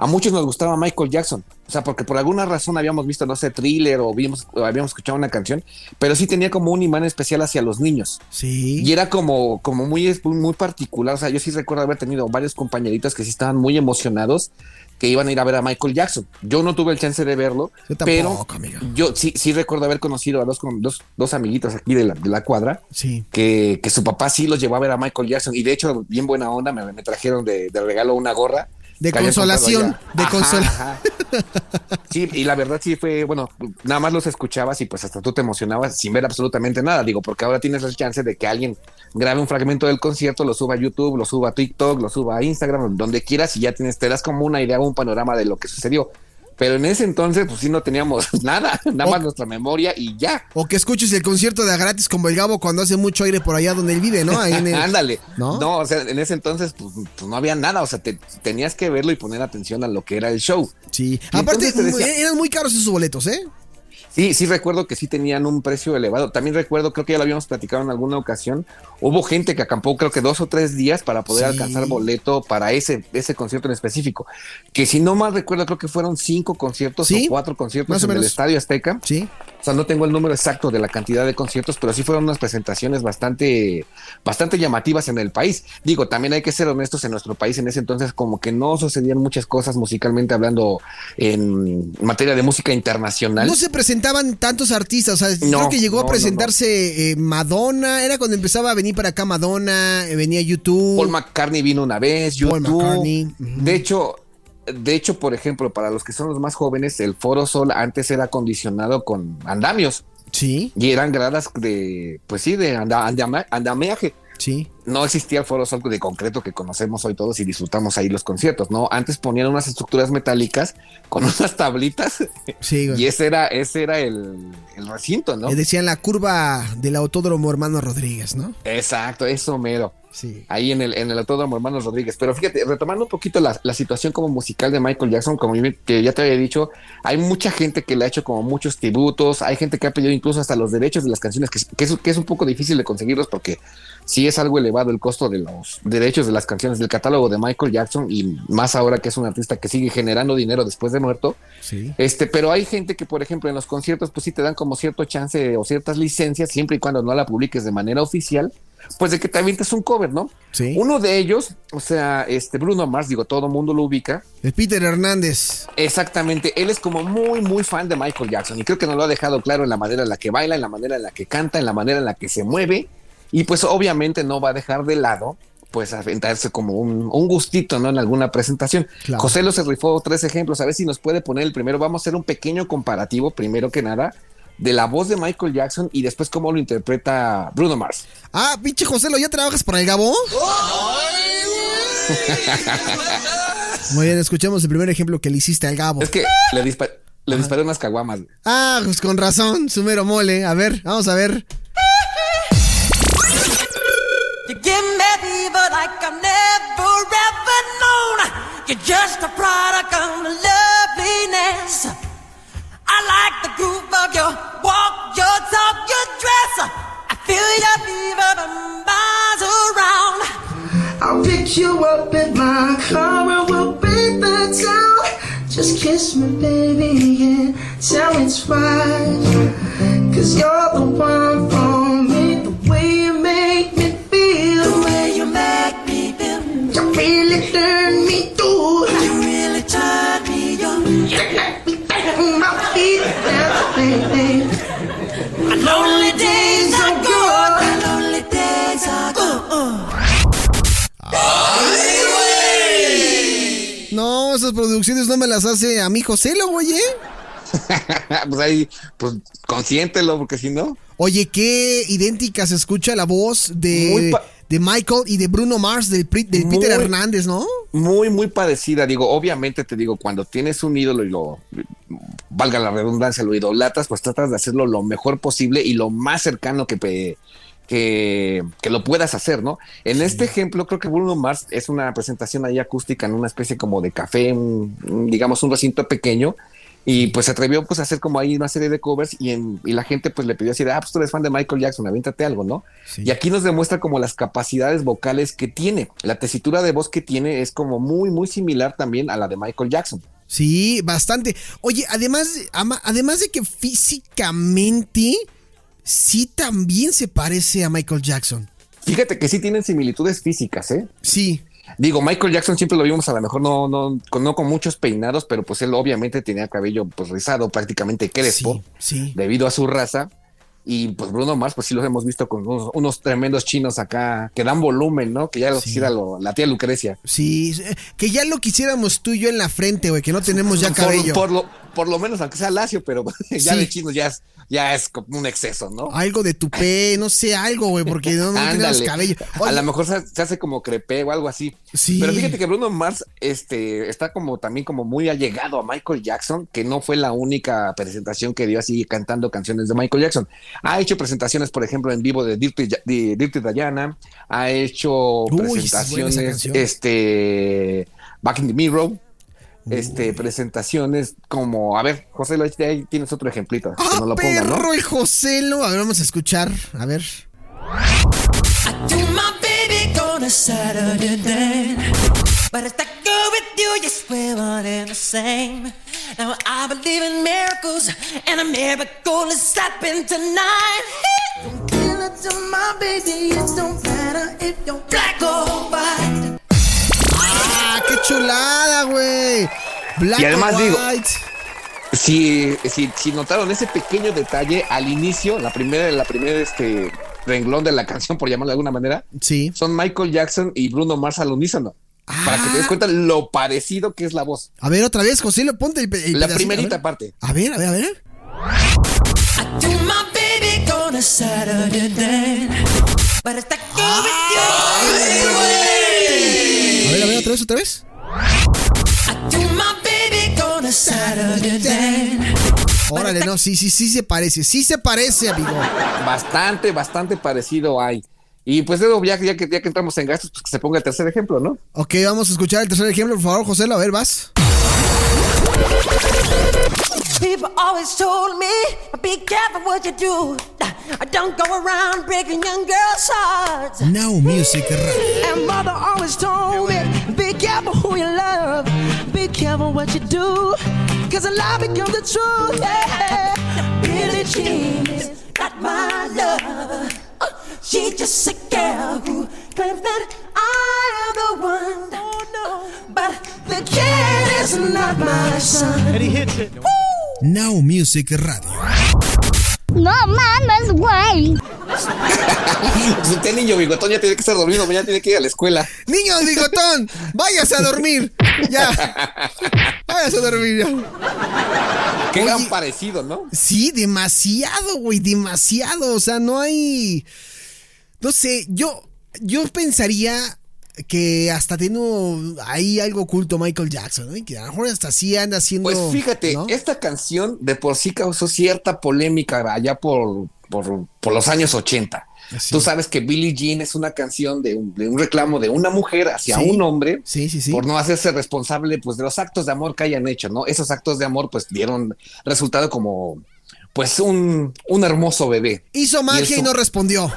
a muchos nos gustaba Michael Jackson, o sea, porque por alguna razón habíamos visto, no sé, thriller o, vimos, habíamos escuchado una canción, pero sí tenía como un imán especial hacia los niños. Sí. Y era como, como muy, muy particular, o sea, yo sí recuerdo haber tenido varios compañeritos que sí estaban muy emocionados que iban a ir a ver a Michael Jackson. Yo no tuve el chance de verlo, pero yo sí, sí recuerdo haber conocido a dos, dos, dos amiguitos aquí de la, cuadra, sí. que, que, su papá sí los llevó a ver a Michael Jackson y de hecho, bien buena onda, me, me trajeron de, de regalo una gorra de consolación, de consolación. Sí, y la verdad sí fue, bueno, nada más los escuchabas y pues hasta tú te emocionabas sin ver absolutamente nada. Digo, porque ahora tienes la chance de que alguien grabe un fragmento del concierto, lo suba a YouTube, lo suba a TikTok, lo suba a Instagram, donde quieras y ya tienes, te das como una idea, un panorama de lo que sucedió. Pero en ese entonces, pues sí, no teníamos nada, nada más nuestra memoria y ya. O que escuches el concierto de a gratis como el Gabo cuando hace mucho aire por allá donde él vive, ¿no? Ándale. ¿No? ¿No? o sea, en ese entonces, pues, pues, no había nada. O sea, te, tenías que verlo y poner atención a lo que era el show. Sí. Aparte, eran muy caros esos boletos, ¿eh? Sí, sí recuerdo que sí tenían un precio elevado. También recuerdo, creo que ya lo habíamos platicado en alguna ocasión, hubo gente que acampó creo que dos o tres días para poder alcanzar boleto para ese, ese concierto en específico. Que si no mal recuerdo, creo que fueron cinco conciertos o cuatro conciertos en el Estadio Azteca. Sí. O sea, no tengo el número exacto de la cantidad de conciertos, pero sí fueron unas presentaciones bastante, bastante llamativas en el país. Digo, también hay que ser honestos en nuestro país en ese entonces, como que no sucedían muchas cosas musicalmente hablando en materia de música internacional. No se presentaban tantos artistas, o sea, creo que llegó a presentarse eh, Madonna, era cuando empezaba a venir para acá Madonna, eh, venía YouTube. Paul McCartney vino una vez, YouTube. De hecho, de hecho, por ejemplo, para los que son los más jóvenes, el Foro Sol antes era acondicionado con andamios. Sí. Y eran gradas de, pues sí, de andamiaje. Sí. No existía el Foro Sol de concreto que conocemos hoy todos y disfrutamos ahí los conciertos, ¿no? Antes ponían unas estructuras metálicas con unas tablitas. Sí, Y ese era, ese era el, recinto, ¿no? Le decían la curva del autódromo hermano Rodríguez, ¿no? Exacto, eso mero. Ahí en el, en el Autódromo Hermanos Rodríguez. Pero fíjate, retomando un poquito la, situación como musical de Michael Jackson, como que ya te había dicho, hay mucha gente que le ha hecho como muchos tributos, hay gente que ha pedido incluso hasta los derechos de las canciones, que, es, que es un poco difícil de conseguirlos porque sí es algo elevado el costo de los derechos de las canciones del catálogo de Michael Jackson y más ahora que es un artista que sigue generando dinero después de muerto. Sí. Este, pero hay gente que, por ejemplo, en los conciertos, pues sí te dan como cierto chance o ciertas licencias, siempre y cuando no la publiques de manera oficial pues de que también es un cover, ¿no? Sí. Uno de ellos, o sea, este Bruno Mars, digo, todo el mundo lo ubica. El Peter Hernández. Exactamente, él es como muy, muy fan de Michael Jackson y creo que nos lo ha dejado claro en la manera en la que baila, en la manera en la que canta, en la manera en la que se mueve y pues obviamente no va a dejar de lado pues aventarse como un, gustito, ¿no? En alguna presentación. José lo se rifó tres ejemplos, a ver si nos puede poner el primero. Vamos a hacer un pequeño comparativo, primero que nada, de la voz de Michael Jackson y después cómo lo interpreta Bruno Mars. Ah, pinche José, ¿lo ya trabajas para el Gabo? Muy bien, escuchemos el primer ejemplo que le hiciste al Gabo. Es que le, dispa- le disparé unas caguamas. Ah, pues con razón, su mero mole. A ver, vamos a ver. Give me fever like I've never ever known. You're just a product of loveliness. I like the groove of your walk, your talk, your dress. I feel your fever from miles around. I'll pick you up at my car and we'll beat the town. Just kiss me, baby, and tell me twice. Cause you're the one for me, the way you make me No, me las hace a mi José, lo oye. pues ahí, pues consiéntelo, porque si no. Oye, qué idéntica se escucha la voz Muy de, de Michael y de Bruno Mars, del, Pri- del Peter Muy- Hernández, ¿no? Muy, muy parecida. Digo, obviamente te digo, cuando tienes un ídolo y lo, valga la redundancia, lo idolatas, pues tratas de hacerlo lo mejor posible y lo más cercano que, que, que lo puedas hacer, ¿no? En este ejemplo, creo que Bruno Mars es una presentación ahí acústica en una especie como de café, un- digamos, un recinto pequeño. Y pues se atrevió pues a hacer como ahí una serie de covers y, en, y la gente pues le pidió así de, ah, pues tú eres fan de Michael Jackson, aviéntate algo, ¿no? Sí. Y aquí nos demuestra como las capacidades vocales que tiene. La tesitura de voz que tiene es como muy, muy similar también a la de Michael Jackson. Sí, bastante. Oye, además, ama- además de que físicamente sí también se parece a Michael Jackson. Fíjate que sí tienen similitudes físicas, ¿eh? Sí, Digo, Michael Jackson siempre lo vimos a lo mejor no, no, con, no con muchos peinados, pero pues él obviamente tenía cabello pues rizado, prácticamente crespo, sí, sí. debido a su raza. Y pues Bruno Mars, pues sí los hemos visto con unos, unos tremendos chinos acá que dan volumen, ¿no? Que ya lo Sí. quisiera lo- la tía Lucrecia. Sí, que ya lo quisiéramos tú y yo en la frente, güey, que no tenemos ya cabello. Por, lo, por lo menos, aunque sea lacio, pero ya Sí. de chinos ya es, ya es como un exceso, ¿no? Algo de tupé, no sé, algo, güey, porque no, no tenemos cabello. A lo mejor se, se hace como crepé o algo así. Sí. Pero fíjate que Bruno Mars este, está como también como muy allegado a Michael Jackson, que no fue la única presentación que dio así cantando canciones de Michael Jackson. Ha hecho presentaciones, por ejemplo, en vivo de Dirty, de Dirty Diana, ha hecho Uy, presentaciones, este, Back in the Mirror. Este, presentaciones como, a ver, José, lo- ahí tienes otro ejemplito, que ¡Ah, no lo ponga, perro ¿no? el Joselo! A ver, vamos a escuchar. A ver. Saturday night. But if I go with you, you swear one and the same. Now I believe in miracles, and a miracle is happening tonight. Give it to my baby, it don't matter if you're Black or white. ¡Ah, qué chulada, güey! Black Y además or digo- white. Si, si, si notaron ese pequeño detalle al inicio, la primera, la primera este renglón de la canción, por llamarlo de alguna manera, Sí. son Michael Jackson y Bruno Mars al unísono. Para que te des cuenta lo parecido que es la voz. A ver, otra vez, José, lo ponte el, el La pedacito, primerita a ver. parte. A ver, a ver, a ver. On a ver, a ver, otra vez, otra vez. Órale, no, sí, sí, sí se parece. Sí se parece, amigo. Bastante, bastante parecido hay. Y pues luego ya, ya, que, ya que entramos en gastos, pues que se ponga el tercer ejemplo, ¿no? Ok, vamos a escuchar el tercer ejemplo, por favor, José. A ver, vas. People always told me, be careful what you do. Don't go around breaking young girls' hearts. Now Music. And mother always told me, be careful who you love, be careful what you do, cause a lie becomes the truth. Yeah. Billie Jean is not my love. She's just a girl who claims that I am the one. Oh no, but the kid is not my son. Now Music Radio. No mames, güey. Pues Usted, niño bigotón, ya tiene que estar dormido, mañana tiene que ir a la escuela. Niño bigotón, váyase a dormir. Ya. Váyase a dormir ya. Qué Oye. gran parecido, ¿no? Sí, demasiado, güey, demasiado. O sea, no hay. No sé, yo, yo pensaría que hasta un- ahí algo oculto Michael Jackson, ¿no? Y que a lo mejor hasta sí anda haciendo. Pues fíjate, ¿no? esta canción de por sí causó cierta polémica allá por, por, por los años 80. Sí. Tú sabes que Billie Jean es una canción de un, de un reclamo de una mujer hacia Sí. un hombre Sí, sí, sí. por no hacerse responsable pues de los actos de amor que hayan hecho, ¿no? Esos actos de amor pues dieron resultado como pues un, un hermoso bebé. Hizo magia y, no respondió.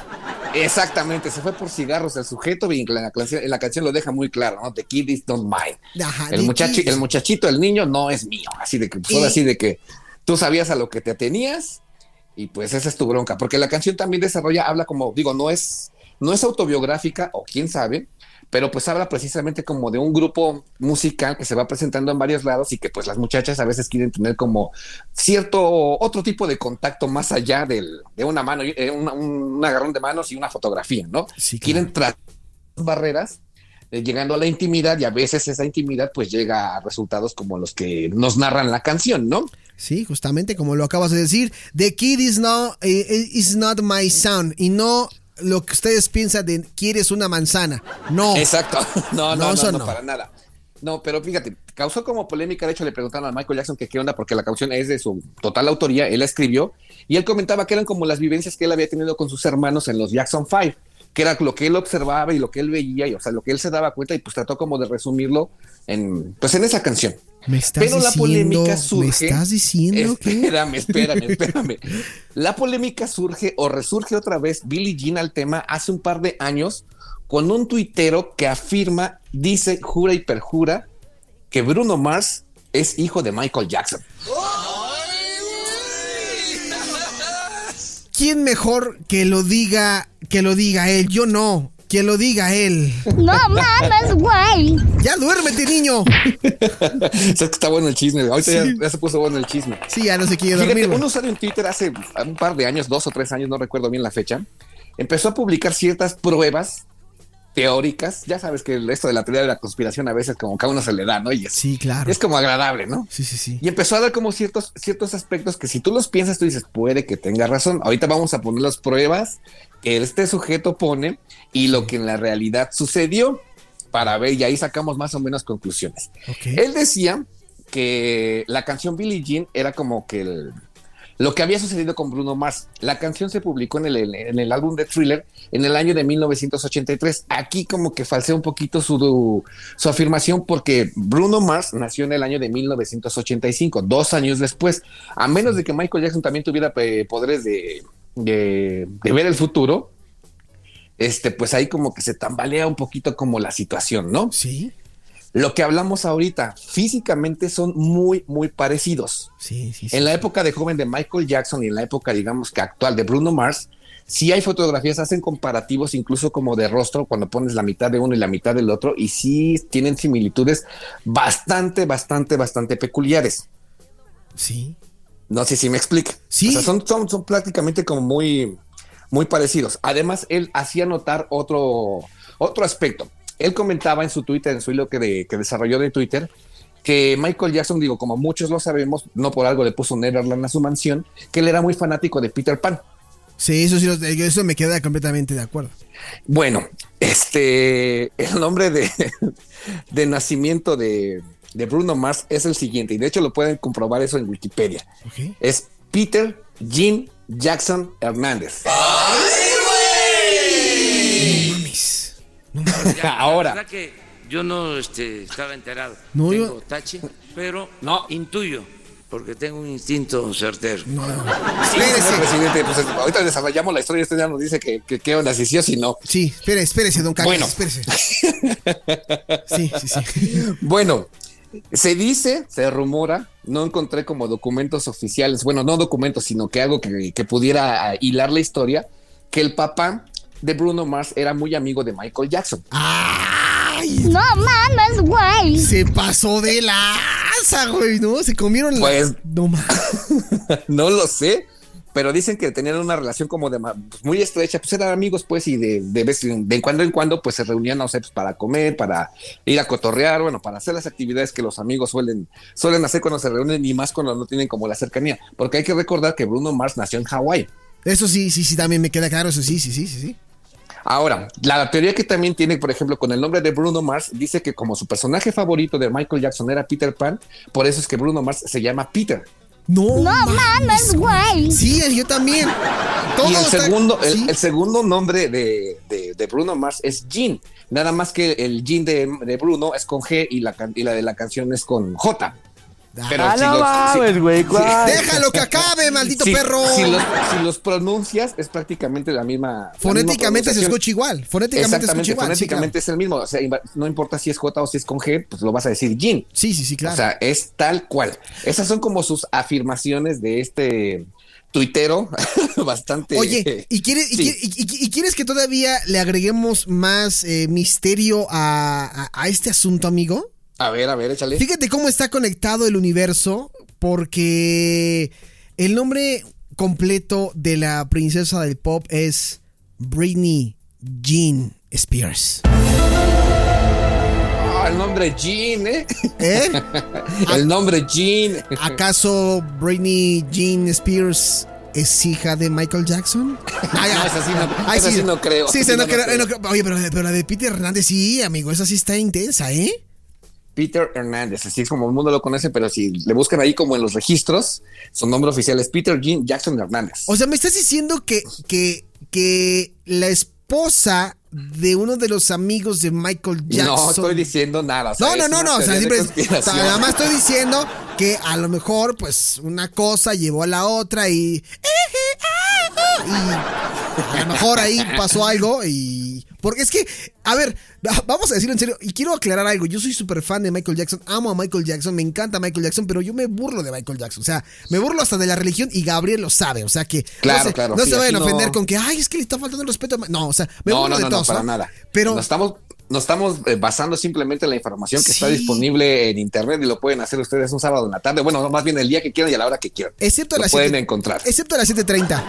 Exactamente, se fue por cigarros el sujeto y en la, en la canción lo deja muy claro, ¿no? The kid is not mine. Ajá, El, muchachi- el muchachito, el niño no es mío. Así de que, pues, Y- así de que tú sabías a lo que te atenías y pues esa es tu bronca. Porque la canción también desarrolla, habla como, digo, no es, no es autobiográfica o quién sabe, pero pues habla precisamente como de un grupo musical que se va presentando en varios lados y que pues las muchachas a veces quieren tener como cierto otro tipo de contacto más allá del, de una mano, eh, una- un, agarrón de manos y una fotografía, ¿no? Sí, claro. Quieren tras barreras eh, llegando a la intimidad y a veces esa intimidad pues llega a resultados como los que nos narran la canción, ¿no? Sí, justamente como lo acabas de decir. The kid is not, eh, is not my son. Y no lo que ustedes piensan de quieres una manzana. No. Exacto. No, No, no, no, no. para nada. No, pero fíjate, causó como polémica. De hecho, le preguntaron a Michael Jackson que qué onda, porque la canción es de su total autoría. Él la escribió y él comentaba que eran como las vivencias que él había tenido con sus hermanos en los Jackson Five, que era lo que él observaba y lo que él veía, y o sea, lo que él se daba cuenta, y pues trató como de resumirlo en, pues en esa canción. Me estás Pero la polémica surge. ¿Me estás diciendo que? Espérame, espérame, espérame. La polémica surge o resurge otra vez Billie Jean al tema hace un par de años con un tuitero que afirma, dice, jura y perjura que Bruno Mars es hijo de Michael Jackson. ¿Quién mejor que lo diga, que lo diga él? Yo no. Que lo diga él. No mames, güey. Ya duérmete, niño. Sabes que está bueno el chisme. Ahorita ya- Sí. ya, se puso bueno el chisme. Sí, ya no se quiere Fíjate, dormir. un usuario en Twitter hace un par de años, dos o tres años, no recuerdo bien la fecha, empezó a publicar ciertas pruebas teóricas. Ya sabes que esto de la teoría de la conspiración a veces como que a uno se le da, ¿no? Y es, Sí, claro. es como agradable, ¿no? Sí, sí, sí. Y empezó a dar como ciertos, ciertos aspectos que si tú los piensas, tú dices, puede que tenga razón. Ahorita vamos a poner las pruebas que este sujeto pone y lo que en la realidad sucedió para ver, y ahí sacamos más o menos conclusiones. Él decía que la canción Billie Jean era como que el- lo que había sucedido con Bruno Mars. La canción se publicó en el, en el álbum de Thriller en el año de 1983. Aquí como que falsea un poquito su, su afirmación porque Bruno Mars nació en el año de 1985, dos años después. A menos de que Michael Jackson también tuviera eh, poderes de, de- de ver el futuro, este, pues ahí como que se tambalea un poquito como la situación, ¿no? Sí, Lo que hablamos ahorita, físicamente son muy, muy parecidos. sí, sí. sí. En la época de joven de Michael Jackson y en la época, digamos que actual de Bruno Mars, sí hay fotografías, hacen comparativos incluso como de rostro cuando pones la mitad de uno y la mitad del otro y sí tienen similitudes bastante, bastante, bastante peculiares. Sí. No sé si me explica. Sí. O sea, son, son, son prácticamente como muy, muy parecidos. Además, él hacía notar otro, otro aspecto. Él comentaba en su Twitter, en su hilo que, de- que desarrolló de Twitter, que Michael Jackson, digo, como muchos lo sabemos, no por algo le puso Neverland a su mansión, que él era muy fanático de Peter Pan. Sí, eso sí, eso me queda completamente de acuerdo. Bueno, este, el nombre de, de nacimiento de, de Bruno Mars es el siguiente, y de hecho lo pueden comprobar eso en Wikipedia. Es Peter Jean Jackson Hernández. Mames. Ahora, La verdad que yo no este, estaba enterado. No, tengo yo- tache, pero No. intuyo, porque tengo un instinto certero. No, no. señor Espérese. presidente, pues ahorita desarrollamos la historia, usted ya nos dice que, que qué onda, si sí o si no. Sí, espere, espérese, don Carlos. Bueno. Espérese. Sí, sí, sí. Bueno, se dice, se rumora, no encontré como documentos oficiales, bueno, no documentos, sino que algo que, que pudiera ah, hilar la historia, que el papá de Bruno Mars era muy amigo de Michael Jackson. ¡Ay! No mames, güey. Se pasó de lanza, güey, ¿no? Se comieron la. Pues- No mames. no lo sé, pero dicen que tenían una relación como de pues, muy estrecha, pues eran amigos, pues, y de, de vez en de cuando en cuando, pues se reunían, no sé, pues, para comer, para ir a cotorrear, bueno, para hacer las actividades que los amigos suelen, suelen hacer cuando se reúnen y más cuando no tienen como la cercanía, porque hay que recordar que Bruno Mars nació en Hawái. Eso sí, sí, sí, también me queda claro. Eso sí, sí, sí, sí. sí. Ahora, la teoría que también tiene, por ejemplo, con el nombre de Bruno Mars, dice que como su personaje favorito de Michael Jackson era Peter Pan, por eso es que Bruno Mars se llama Peter. No, No mames, güey. Sí, yo también. Todo y el está- segundo, el, sí. el segundo nombre de, de- de Bruno Mars es Jean. Nada más que el Jean de, de Bruno es con G y la, y la de la canción es con J. Pero Ah, si no los- mames, güey. Déjalo que acabe, maldito si- perro. Si los, si los pronuncias, es prácticamente la misma. la misma Fonéticamente se escucha igual. Fonéticamente se escucha igual. sí, fonéticamente claro. es el mismo. O sea, no importa si es J o si es con G, pues lo vas a decir Jean. Sí, sí, sí, claro. O sea, es tal cual. Esas son como sus afirmaciones de este tuitero bastante. Oye, ¿y quieres, y, Sí. quiere- y- y- y quieres que todavía le agreguemos más eh, misterio a, a- a este asunto, amigo? A ver, a ver, échale. Fíjate cómo está conectado el universo, porque el nombre completo de la princesa del pop es Britney Jean Spears. Ah, el nombre Jean, ¿eh? ¿Eh? el nombre Jean. ¿Acaso Britney Jean Spears es hija de Michael Jackson? Ay, No, esa sí no- ay, esa sí no creo. Sí, Sí, esa no no, no creo, creo. no creo. Oye, pero, pero la de Peter Hernández sí, amigo, esa sí está intensa, ¿eh? Peter Hernández, así es como el mundo lo conoce, pero si le buscan ahí como en los registros, su nombre oficial es Peter Jean Jackson Hernández. O sea, me estás diciendo que, que, que la esposa de uno de los amigos de Michael Jackson. No estoy diciendo nada. No, no, no, no, o sea, siempre, conspiración. nada más estoy diciendo que a lo mejor, pues, una cosa llevó a la otra y. Y a lo mejor ahí pasó algo y. Porque es que, a ver, vamos a decirlo en serio, y quiero aclarar algo. Yo soy súper fan de Michael Jackson, amo a Michael Jackson, me encanta Michael Jackson, pero yo me burlo de Michael Jackson. O sea, me burlo hasta de la religión y Gabriel lo sabe. O sea que. Claro, no se, claro, no sí, se vayan a no- ofender con que, ay, es que le está faltando el respeto. a Ma-". No, o sea, me no, burlo no, de no, todos. no, para ¿no? nada. Pero. Estamos, nos estamos eh, basando simplemente en la información que está disponible en internet y lo pueden hacer ustedes un sábado en la tarde. Bueno, no, más bien el día que quieran y a la hora que quieran. Excepto a las pueden encontrar. Excepto a las 7:30.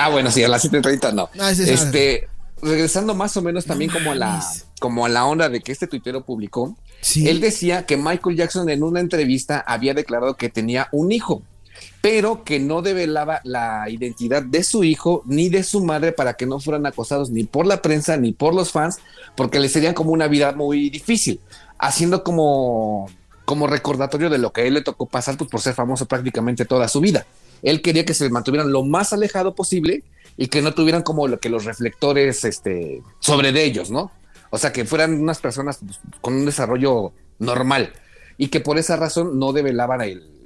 Ah, bueno, sí, a las 7:30 no. Ah, sí, este, regresando más o menos también como a la como a la onda de que este tuitero publicó, Sí. él decía que Michael Jackson en una entrevista había declarado que tenía un hijo, pero que no develaba la identidad de su hijo ni de su madre para que no fueran acosados ni por la prensa ni por los fans, porque le serían como una vida muy difícil, haciendo como como recordatorio de lo que a él le tocó pasar pues, por ser famoso prácticamente toda su vida. Él quería que se mantuvieran lo más alejado posible y que no tuvieran como lo que los reflectores este, sobre de ellos, ¿no? O sea, que fueran unas personas pues, con un desarrollo normal y que por esa razón no develaban el,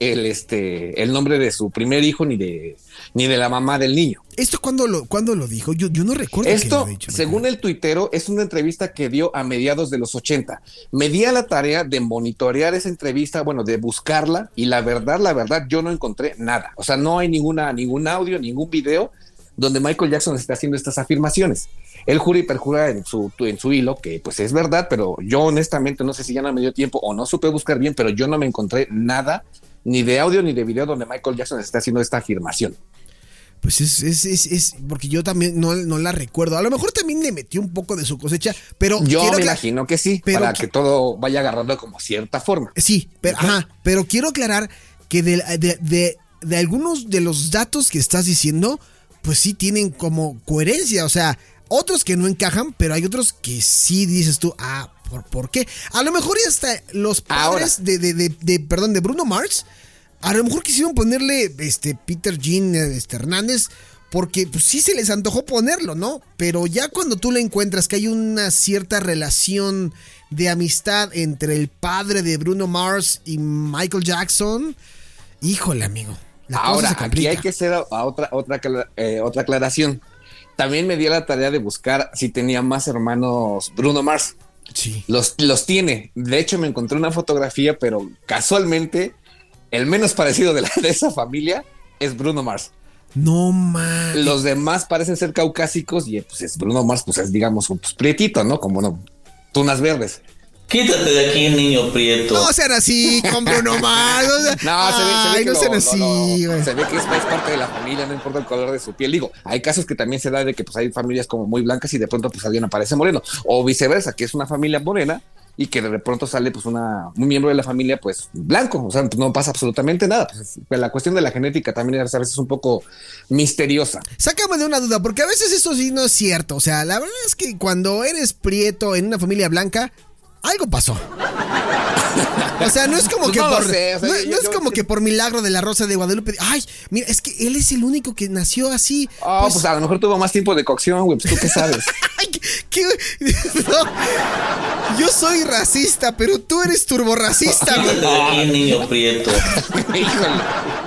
el, este, el nombre de su primer hijo ni de, ni de la mamá del niño. ¿Esto cuándo lo, cuándo lo dijo? Yo, yo no recuerdo que lo Esto, dicho. según el tuitero, es una entrevista que dio a mediados de los 80. Me di a la tarea de monitorear esa entrevista, bueno, de buscarla, y la verdad, la verdad, yo no encontré nada. O sea, no hay ninguna, ningún audio, ningún video donde Michael Jackson esté haciendo estas afirmaciones. Él jura y perjura en su, en su hilo que pues es verdad, pero yo honestamente no sé si ya no me dio tiempo o no supe buscar bien, pero yo no me encontré nada, ni de audio ni de video donde Michael Jackson esté haciendo esta afirmación. Pues es, es, es, es- porque yo también no, no la recuerdo. A lo mejor también le metió un poco de su cosecha, pero Yo quiero me imagino que sí, pero para que todo vaya agarrando como cierta forma. Sí, pero, ajá, pero quiero aclarar que de, de, de- de algunos de los datos que estás diciendo, pues sí tienen como coherencia. O sea, otros que no encajan, pero hay otros que sí dices tú, ah, ¿por, por qué? A lo mejor y hasta los padres de, de, de- de- perdón, de Bruno Mars, a lo mejor quisieron ponerle este Peter Jean este, Hernández. Porque pues sí se les antojó ponerlo, ¿no? Pero ya cuando tú le encuentras que hay una cierta relación de amistad entre el padre de Bruno Mars y Michael Jackson, híjole, amigo. La Ahora, aquí hay que hacer a- a otra, otra, eh, otra aclaración. También me di a la tarea de buscar si tenía más hermanos Bruno Mars. Sí. Los, los tiene. De hecho, me encontré una fotografía, pero casualmente, el menos parecido de, la, de esa familia es Bruno Mars. No mames. Los demás parecen ser caucásicos y pues es Bruno Mars, pues es digamos un pues, prietito, ¿no? Como no, tunas verdes. Quítate de aquí, niño prieto. No sean así con Bruno Mars. o sea, No, se ve, se ve ay, que no sean así, güey. se ve que es, es parte de la familia, no importa el color de su piel. Digo, hay casos que también se da de que pues hay familias como muy blancas y de pronto pues alguien aparece moreno. O viceversa, que es una familia morena y que de pronto sale pues una, un miembro de la familia pues blanco, o sea, pues, no pasa absolutamente nada. Pues, pues, la cuestión de la genética también es a veces un poco misteriosa. Sácame de una duda, porque a veces eso sí no es cierto. O sea, la verdad es que cuando eres prieto en una familia blanca, algo pasó. O sea, no es como Pues que no por sé, o sea, no, yo- no es yo- como que por milagro de la Rosa de Guadalupe. Ay, mira, es que él es el único que nació así. Ah, pues, a lo mejor tuvo más tiempo de cocción, güey, pues tú qué sabes. Ay, ¿qué? No. Yo soy racista, pero tú eres turborracista, güey. Niño prieto. Híjole.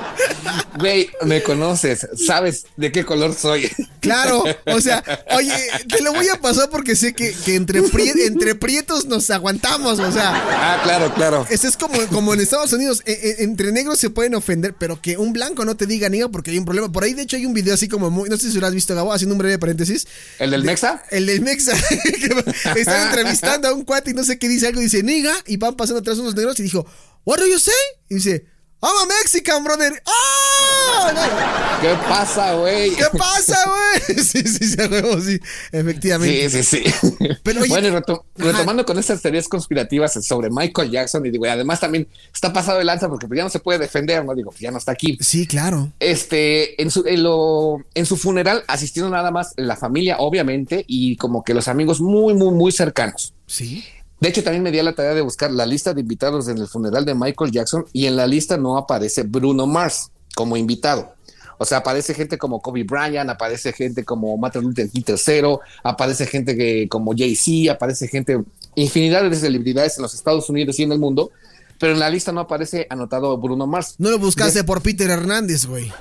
Güey, me conoces, sabes de qué color soy. Claro, o sea, oye, te lo voy a pasar porque sé que, que entre, prie- entre prietos nos aguantamos, o sea. Ah, claro, claro. Eso es como, como en Estados Unidos, e- e- entre negros se pueden ofender, pero que un blanco no te diga negro porque hay un problema. Por ahí, de hecho, hay un video así como muy, no sé si lo has visto, Gabo, haciendo un breve paréntesis. ¿El del De- Mexa? El del Mexa. que Están entrevistando a un cuate y no sé qué dice algo, dice niga, y van pasando atrás unos negros y dijo, What do you say? Y dice, I'm a Mexican, brother. ¡Ah! ¿Qué pasa, güey? ¿Qué pasa, güey? Sí, sí, sí, huevo, sí, efectivamente. Sí, sí, sí. Pero, oye, bueno, y reto- ajá. retomando con estas teorías conspirativas sobre Michael Jackson, y digo, y además también está pasado de lanza porque pues, ya no se puede defender, ¿no? Digo, pues ya no está aquí. Sí, claro. Este, en su, en lo, en su funeral asistieron nada más la familia, obviamente, y como que los amigos muy, muy, muy cercanos. Sí. De hecho, también me di a la tarea de buscar la lista de invitados en el funeral de Michael Jackson y en la lista no aparece Bruno Mars como invitado. O sea, aparece gente como Kobe Bryant, aparece gente como Martin Luther King III, aparece gente que, como Jay-Z, aparece gente, infinidad de celebridades en los Estados Unidos y en el mundo, pero en la lista no aparece anotado Bruno Mars. No lo buscaste por Peter Hernández, güey.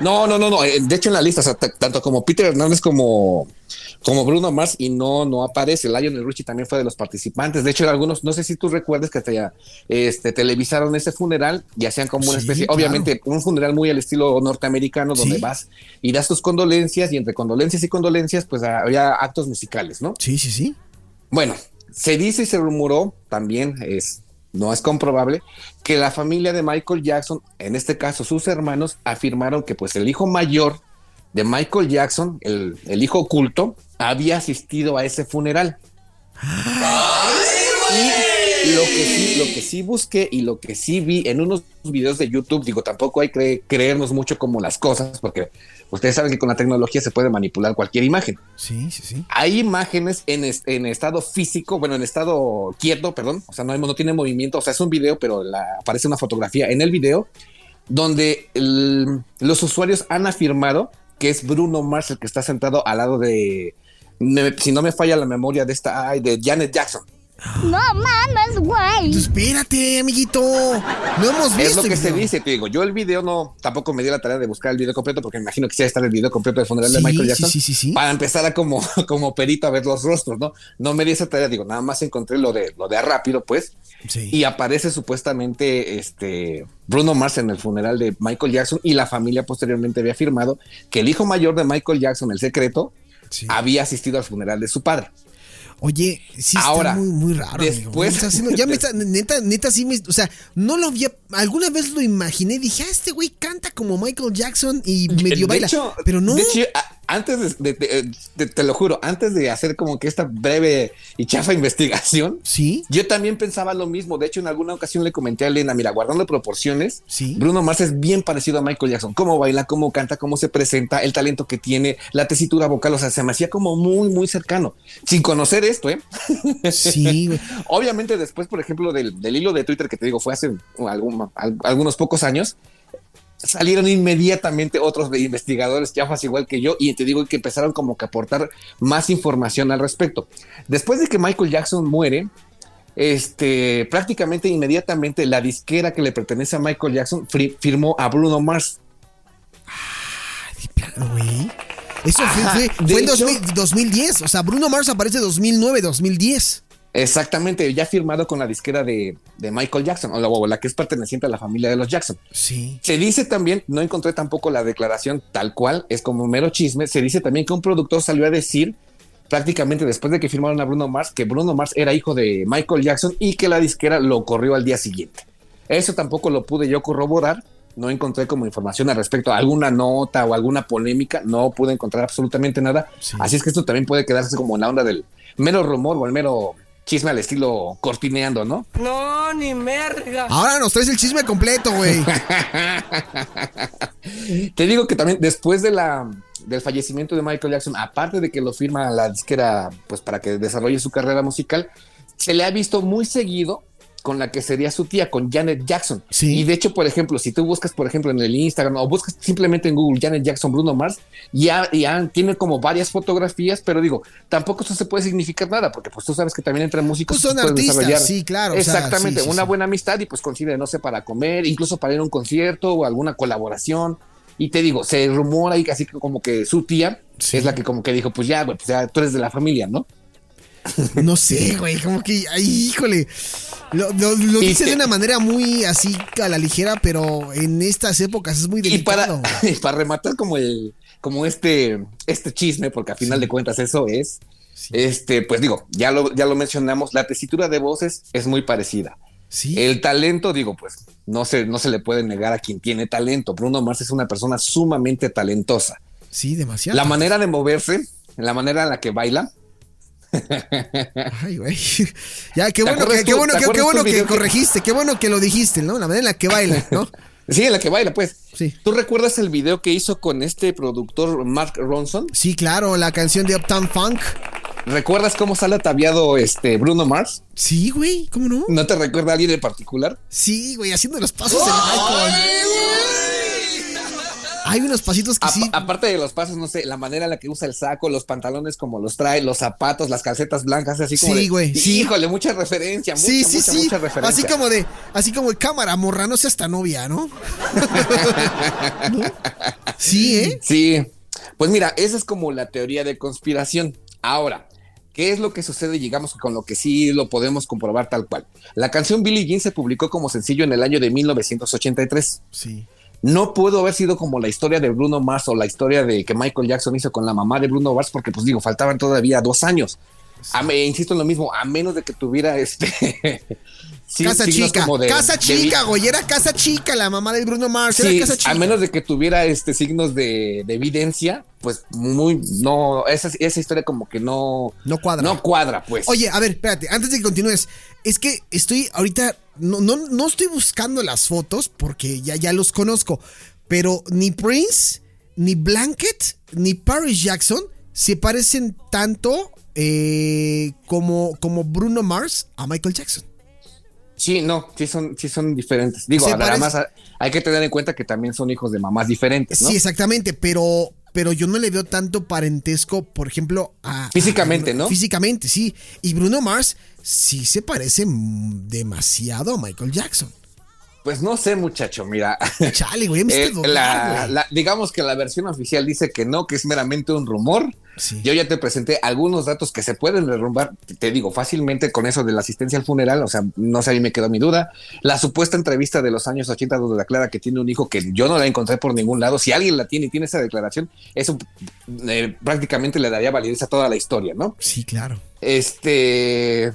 No, no, no, no. eh, De hecho, en la lista, o sea, tanto como Peter Hernández como, como Bruno Mars, y no, no aparece. Lionel Richie también fue de los participantes. De hecho, algunos, no sé si tú recuerdas que te, este, televisaron ese funeral y hacían como una Sí, especie, claro. obviamente, un funeral muy al estilo norteamericano, donde Sí. vas y das tus condolencias, y entre condolencias y condolencias, pues había actos musicales, ¿no? Sí, sí, sí. Bueno, se dice y se rumoró, también es, no es comprobable, que la familia de Michael Jackson, en este caso sus hermanos, afirmaron que pues el hijo mayor de Michael Jackson, el, el hijo oculto, había asistido a ese funeral. Lo que sí, lo que sí busqué y lo que sí vi en unos videos de YouTube, digo, tampoco hay que creernos mucho como las cosas, porque ustedes saben que con la tecnología se puede manipular cualquier imagen Sí, sí, sí. hay imágenes en, en estado físico, bueno, en estado quieto, perdón, o sea, no, hay- no tiene movimiento, o sea, es un video, pero la- aparece una fotografía en el video donde el- los usuarios han afirmado que es Bruno Mars el que está sentado al lado de, me- si no me falla la memoria de esta, de Janet Jackson. No mames, güey. Pues espérate, amiguito. No hemos visto. Es lo que se dice, te digo, yo el video no, tampoco me di la tarea de buscar el video completo porque me imagino que sí estar el video completo del funeral de Michael sí, Jackson. sí, sí, sí. Para empezar a como, como perito a ver los rostros, ¿no? No me di esa tarea, digo, nada más encontré lo de, lo de rápido, pues. Sí. Y aparece supuestamente este Bruno Mars en el funeral de Michael Jackson y la familia posteriormente había afirmado que el hijo mayor de Michael Jackson, el secreto, Sí. había asistido al funeral de su padre. Oye, sí Ahora, está muy, muy raro. después- ya me está, neta, neta, sí me, o sea, no lo había, alguna vez lo imaginé, dije, ah, este güey canta como Michael Jackson y medio de baila, hecho, pero no. de hecho, a- antes de, de- te lo juro, antes de hacer como que esta breve y chafa investigación, sí, yo también pensaba lo mismo. De hecho, en alguna ocasión le comenté a Elena, mira, guardando proporciones, Sí. Bruno Mars es bien parecido a Michael Jackson. Cómo baila, cómo canta, cómo se presenta, el talento que tiene, la tesitura vocal, o sea, se me hacía como muy, muy cercano. Sin conocer esto, ¿eh? sí. Obviamente después, por ejemplo, del, del hilo de Twitter que te digo fue hace algún- algunos pocos años, salieron inmediatamente otros investigadores chafas igual que yo y te digo que empezaron como que a aportar más información al respecto. Después de que Michael Jackson muere, este, prácticamente inmediatamente la disquera que le pertenece a Michael Jackson firmó a Bruno Mars. De plano, güey. Eso fue, Ajá, fue- en hecho- 2000 2010, o sea, Bruno Mars aparece 2009, 2010. Exactamente, ya firmado con la disquera de, de Michael Jackson, o la, o la que es perteneciente a la familia de los Jackson. Sí. Se dice también, no encontré tampoco la declaración tal cual, es como un mero chisme. Se dice también que un productor salió a decir, prácticamente después de que firmaron a Bruno Mars, que Bruno Mars era hijo de Michael Jackson y que la disquera lo corrió al día siguiente. Eso tampoco lo pude yo corroborar. No encontré como información al respecto alguna nota o alguna polémica. No pude encontrar absolutamente nada. Sí. Así es que esto también puede quedarse como en la onda del mero rumor o el mero chisme al estilo cortineando, ¿no? No, ni merga. Ahora nos traes el chisme completo, güey. Te digo que también después de la, del fallecimiento de Michael Jackson, aparte de que lo firma la disquera pues para que desarrolle su carrera musical, se le ha visto muy seguido con la que sería su tía, con Janet Jackson. Sí. Y de hecho, por ejemplo, si tú buscas, por ejemplo, en el Instagram o buscas simplemente en Google Janet Jackson Bruno Mars, ya, ya tiene como varias fotografías, pero digo, tampoco eso se puede significar nada, porque pues tú sabes que también entre músicos Pues son artistas, sí, claro, o sea, Exactamente, sí, una buena amistad y pues coincide, no sé, para comer, incluso para ir a un concierto o alguna colaboración. Y te digo, se rumora y casi como que su tía es la que como que dijo, pues ya, güey, pues ya tú eres de la familia, ¿no? No sé, güey, como que, ay, híjole. Lo, lo- dice de una manera muy así a la ligera, pero en estas épocas es muy Y para, delicado. y para rematar como el, como este, este chisme, porque a final de cuentas eso es, este, pues digo, ya lo, ya lo mencionamos, la tesitura de voces es muy parecida. Sí. El talento, digo, pues no se, no se le puede negar a quien tiene talento. Bruno Mars es una persona sumamente talentosa. Sí, demasiado. La manera de moverse, la manera en la que baila. Ay, güey. Ya, qué ¿Te bueno, que, qué bueno, qué bueno el que corregiste, qué bueno que lo dijiste, ¿no? La manera en la que baila, ¿no? Sí, en la que baila, pues. Sí. ¿Tú recuerdas el video que hizo con este productor Mark Ronson? Sí, claro, la canción de Uptown Funk. ¿Recuerdas cómo sale ataviado este Bruno Mars? Sí, güey, ¿cómo no? ¿No te recuerda a alguien en particular? Sí, güey, haciendo los pasos de Michael. Hay unos pasitos que A- sí. Aparte de los pasos, no sé, la manera en la que usa el saco, los pantalones como los trae, los zapatos, las calcetas blancas, así como. Sí, güey, sí. Híjole, mucha referencia, mucha, Sí, sí, mucha, sí. mucha referencia. Así como de, así como de cámara, morra, no seas tan novia, ¿no? ¿No? Sí, ¿eh? Sí. Pues mira, esa es como la teoría de conspiración. Ahora, ¿qué es lo que sucede? Llegamos con lo que sí lo podemos comprobar tal cual. La canción Billie Jean se publicó como sencillo en el año de 1983. Sí. No pudo haber sido como la historia de Bruno Mars o la historia de que Michael Jackson hizo con la mamá de Bruno Mars, porque pues digo, faltaban todavía dos años. A insisto en lo mismo, a menos de que tuviera este sí, casa signos chica, de- casa de- chica, güey, era casa chica la mamá de Bruno Mars, Sí, era casa chica. a menos de que tuviera este signos de, de evidencia, pues muy no esa, esa historia como que no No cuadra. no cuadra, pues. Oye, a ver, espérate, antes de que continúes, es que estoy ahorita, no, no, no estoy buscando las fotos porque ya, ya los conozco, pero ni Prince, ni Blanket, ni Paris Jackson se parecen tanto eh, como, como Bruno Mars a Michael Jackson. Sí, no, sí son sí son diferentes. Digo, Se además parece- hay que tener en cuenta que también son hijos de mamás diferentes, ¿no? Sí, exactamente, pero, pero yo no le veo tanto parentesco, por ejemplo, a... Físicamente, a- ¿no? Físicamente, sí. Y Bruno Mars sí se parece demasiado a Michael Jackson. Pues no sé, muchacho, mira. Chale, güey, me Eh, la- güey. la- digamos que la versión oficial dice que no, que es meramente un rumor. Yo ya te presenté algunos datos que se pueden derrumbar, te- te digo, fácilmente con eso de la asistencia al funeral, o sea, no sé, ahí me quedó mi duda. La supuesta entrevista de los años 80 donde declara que tiene un hijo que yo no la encontré por ningún lado. Si alguien la tiene y tiene esa declaración, eso eh, prácticamente le daría validez a toda la historia, ¿no? Sí, claro. Este,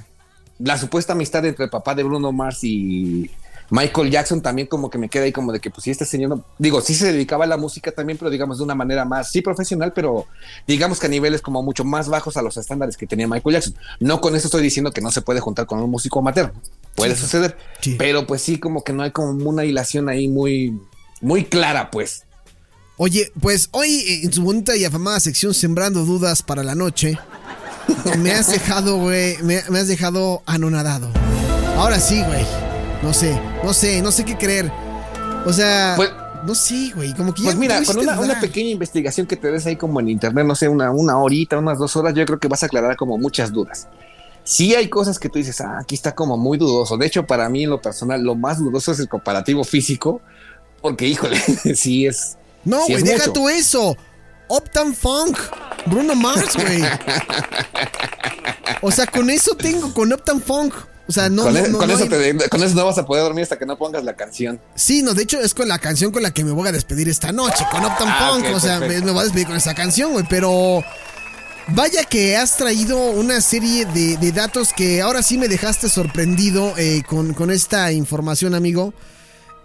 la supuesta amistad entre el papá de Bruno Mars y Michael Jackson también como que me queda ahí como de que pues si este señor, no- digo, sí se dedicaba a la música también, pero digamos de una manera más, sí profesional, pero digamos que a niveles como mucho más bajos a los estándares que tenía Michael Jackson. No con eso estoy diciendo que no se puede juntar con un músico amateur, puede Sí. suceder, pero pues sí como que no hay como una hilación ahí muy, muy clara pues. Oye, pues hoy en su bonita y afamada sección Sembrando Dudas para la Noche, me has dejado, güey, me, me has dejado anonadado. Ahora sí, güey. No sé, no sé, no sé qué creer. O sea, no sé, güey, como que ya Pues mira, con una, pequeña investigación que te des ahí como en internet, no sé, una, una horita, unas dos horas, yo creo que vas a aclarar como muchas dudas. Sí hay cosas que tú dices, ah, aquí está como muy dudoso. De hecho, para mí en lo personal, lo más dudoso es el comparativo físico, porque híjole, sí es... No, güey, deja tú eso. Uptown Funk, Bruno Mars, güey. O sea, con eso tengo, con Uptown Funk. O sea, no, con no, e- no, con no eso hay- te- con eso no vas a poder dormir hasta que no pongas la canción. Sí, no, de hecho es con la canción con la que me voy a despedir esta noche, con Uptown Ah, Funk. o sea, me, voy a despedir con esa canción, güey, pero. Vaya que has traído una serie de, de datos que ahora sí me dejaste sorprendido eh, con, con esta información, amigo.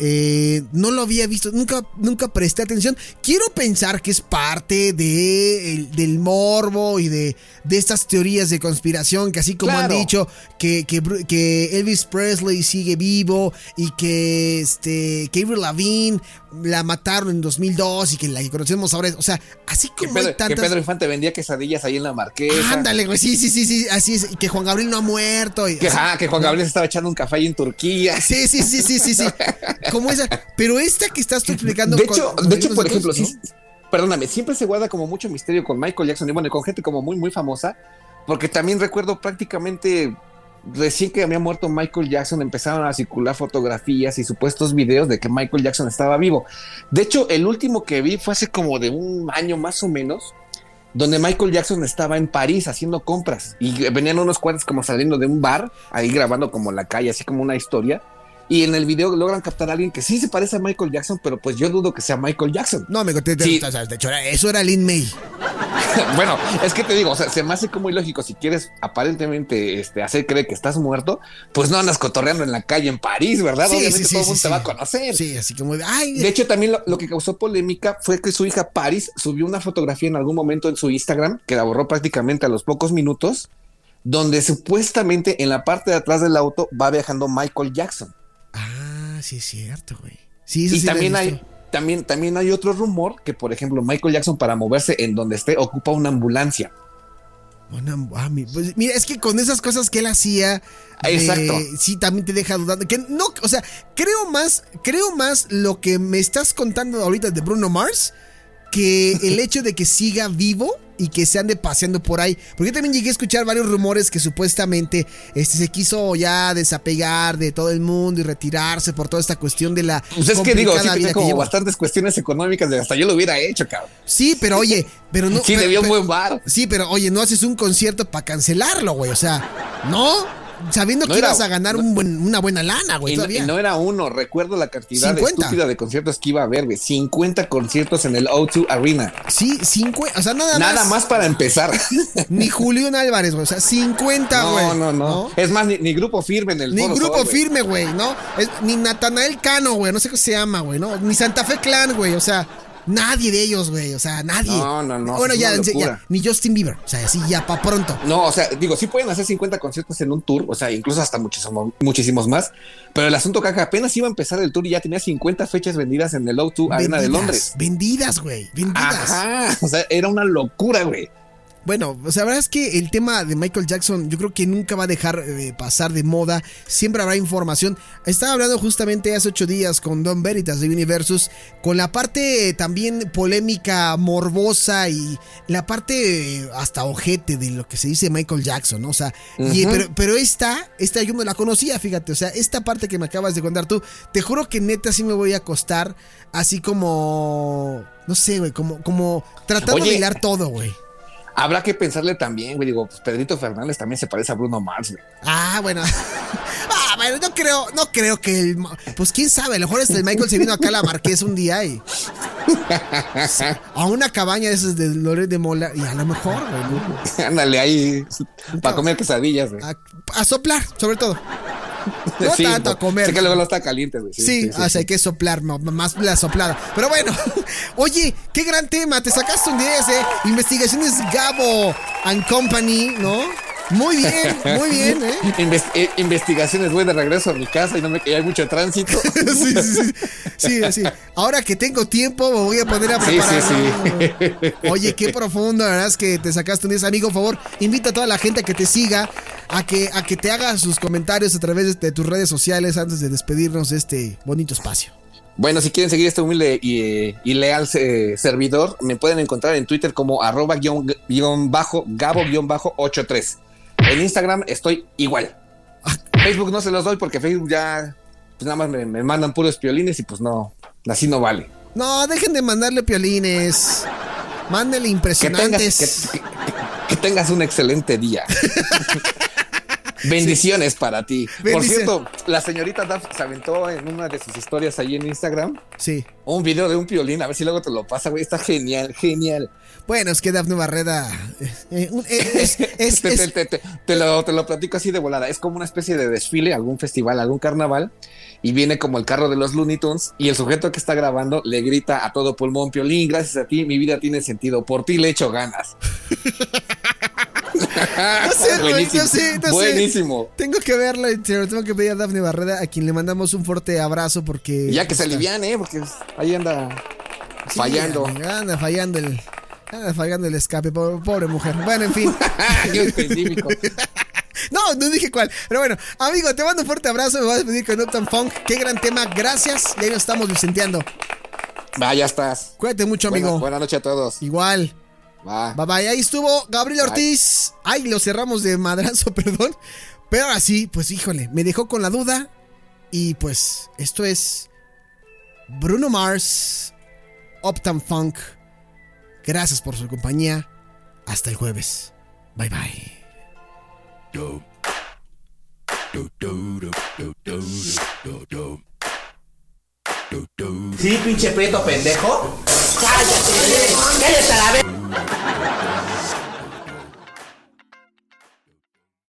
Eh, no lo había visto, nunca, nunca presté atención. Quiero pensar que es parte de el- del morbo y de, de estas teorías de conspiración que así como Claro. han dicho que, que, Elvis Presley sigue vivo y que este Avril Lavigne la mataron en 2002 y que la que conocemos ahora es, o sea, así Que como Pedro, hay que tantas Pedro Infante vendía quesadillas ahí en la marquesa. Ándale, güey, sí, sí, sí, sí, así es, y que Juan Gabriel no ha muerto. y- Que, que Juan Gabriel se estaba echando un café ahí en Turquía. Sí, sí, sí, sí, sí, sí. Como esa. Pero esta que estás tú explicando. De con- hecho, con de hecho, por ejemplo, ¿no? sí- perdóname, siempre se guarda como mucho misterio con Michael Jackson y bueno, y con gente como muy, muy famosa, porque también recuerdo prácticamente recién que había muerto Michael Jackson empezaron a circular fotografías y supuestos videos de que Michael Jackson estaba vivo. De hecho, el último que vi fue hace como de un año más o menos, donde Michael Jackson estaba en París haciendo compras y venían unos cuates como saliendo de un bar, ahí grabando como la calle, así como una historia. Y en el video logran captar a alguien que sí se parece a Michael Jackson, pero pues yo dudo que sea Michael Jackson. No, me conté. Sí. o sea, de hecho, eso era Lin May. bueno, es que te digo, o sea, se me hace como ilógico si quieres aparentemente este, hacer creer que estás muerto, pues no andas cotorreando en la calle en París, ¿verdad? Sí, Obviamente sí, sí, todo el sí, mundo sí. te va a conocer. Sí, así como de. Ay, De hecho, también lo, lo que causó polémica fue que su hija Paris subió una fotografía en algún momento en su Instagram, que la borró prácticamente a los pocos minutos, donde supuestamente en la parte de atrás del auto va viajando Michael Jackson. Ah, sí, es cierto, güey. Sí, eso y sí también hay, también, también hay otro rumor que, por ejemplo, Michael Jackson para moverse en donde esté ocupa una ambulancia. Una- ah, pues, mira, es que con esas cosas que él hacía. sí, también te deja dudando. Que no, o sea, creo más, creo más lo que me estás contando ahorita de Bruno Mars que el hecho de que siga vivo y que se ande paseando por ahí. Porque yo también llegué a escuchar varios rumores que supuestamente este, se quiso ya desapegar de todo el mundo y retirarse por toda esta cuestión de la. Pues es que digo, sí vida que bastantes cuestiones económicas de hasta yo lo hubiera hecho, cabrón. Sí, pero oye, pero no. Sí, pero- debió un pero- buen bar. Sí, pero oye, no haces un concierto para cancelarlo, güey. O sea, no. Sabiendo No que era- ibas a ganar un buen- una buena lana, güey. Y no, todavía. y no era uno, recuerdo la cantidad 50. estúpida de conciertos que iba a haber, güey. 50 conciertos en el O2 Arena. Sí, 50. O sea, nada, Nada más. más para empezar. Ni Julián Álvarez, güey. O sea, 50, güey. No, no, no, Es más, ni, ni grupo firme en el Ni grupo firme, güey, ¿no? Es- ni Natanael Cano, güey. No sé cómo se llama, güey, ¿no? Ni Santa Fe Clan, güey. O sea, nadie de ellos, güey. O sea, nadie. No, no, no, Bueno, ya, ya, Ni Justin Bieber. O sea, así ya para pronto. No, o sea, digo, sí pueden hacer 50 conciertos en un tour, o sea, incluso hasta muchísimo- muchísimos más. Pero el asunto que apenas iba a empezar el tour y ya tenía 50 fechas vendidas en el O2 Arena de Londres. Vendidas, güey. Vendidas. Ajá, o sea, era una locura, güey. Bueno, o sea, la verdad es que el tema de Michael Jackson yo creo que nunca va a dejar de pasar de moda, siempre habrá información. Estaba hablando justamente hace ocho días con Don Veritas de Universus, con la parte también polémica, morbosa y la parte eh, hasta ojete de lo que se dice Michael Jackson, ¿no? O sea, y- pero, pero esta, esta yo no la conocía, fíjate, o sea, esta parte que me acabas de contar tú, te juro que neta sí me voy a acostar así como, no sé, güey, como, como tratando Oye, de hilar todo, güey. Habrá que pensarle también, güey. Digo, pues Pedrito Fernández también se parece a Bruno Mars, güey. Ah, bueno. Ah, bueno, no creo, no creo que el. Pues quién sabe, a lo mejor este el Michael se vino acá a la Marqués un día y. A una cabaña de esas de Loret de Mola. Y a lo mejor, güey. Ándale ahí para comer quesadillas, güey. A, a soplar, sobre todo. No Sí, tanto a comer. Sé que luego no está caliente, güey. Sí, o sea, hay que soplar, más la soplada. Pero bueno, oye, qué gran tema. Te sacaste un 10, ¿eh? Investigaciones Gabo and Company, ¿no? Muy bien, muy bien, ¿eh? Inves- eh, investigaciones, voy de regreso a mi casa y no me hay mucho tránsito. sí, sí, sí. Sí, sí. Ahora que tengo tiempo, me voy a poner a Sí, preparar. sí, sí. Oye, qué profundo, la verdad es que te sacaste un 10, amigo. Por favor, invita a toda la gente a que te siga, a que, a que te haga sus comentarios a través de, tus redes sociales antes de despedirnos de este bonito espacio. Bueno, si quieren seguir este humilde y, eh, y leal eh, servidor, me pueden encontrar en Twitter como arroba guion, guion bajo gabo guion bajo 83. En Instagram estoy igual. Facebook no se los doy porque Facebook ya pues nada más me, me mandan puros piolines y pues no, así no vale. No, dejen de mandarle piolines. Mándenle Que tengas, impresionantes. que- que- que- que tengas un excelente día. Bendiciones para ti. Por cierto, la señorita Duff se aventó en una de sus historias ahí en Instagram Sí. un video de un piolín. A ver si luego te lo pasa, güey. Está genial, genial. Bueno, es que Dafne Barreda eh, eh, eh, es, es- te, es- te- te- te- te lo, te lo platico así de volada. Es como una especie de desfile, algún festival, algún carnaval. Y viene como el carro de los Looney Tunes. Y el sujeto que está grabando le grita a todo pulmón: Piolín, gracias a ti, mi vida tiene sentido. Por ti le echo ganas. No sé, Buenísimo. no sé, no sé. Buenísimo. Tengo que verlo y tengo que pedir a Dafne Barreda, a quien le mandamos un fuerte abrazo porque. Ya que se aliviane, ¿eh? porque ahí anda Sí, fallando. anda, fallando el. Anda fallando el escape, pobre, pobre mujer. Bueno, en fin. Qué específico. No, no dije cuál. Pero bueno, amigo, te mando un fuerte abrazo. Me voy a despedir con Uptown Funk. Qué gran tema. Gracias. Y ahí nos estamos vicenteando. Va, ya estás. Cuídate mucho, Buena- amigo. Buenas noches a todos. Igual. Va. Bye bye. Ahí estuvo Gabriel Bye. Ortiz. Ay, lo cerramos de madrazo, perdón. Pero ahora sí, pues híjole, me dejó con la duda. Y pues, esto es Bruno Mars, Uptown Funk. Gracias por su compañía. Hasta el jueves. Bye bye. Sí, pinche prieto pendejo. Cállate, cállate a la vez.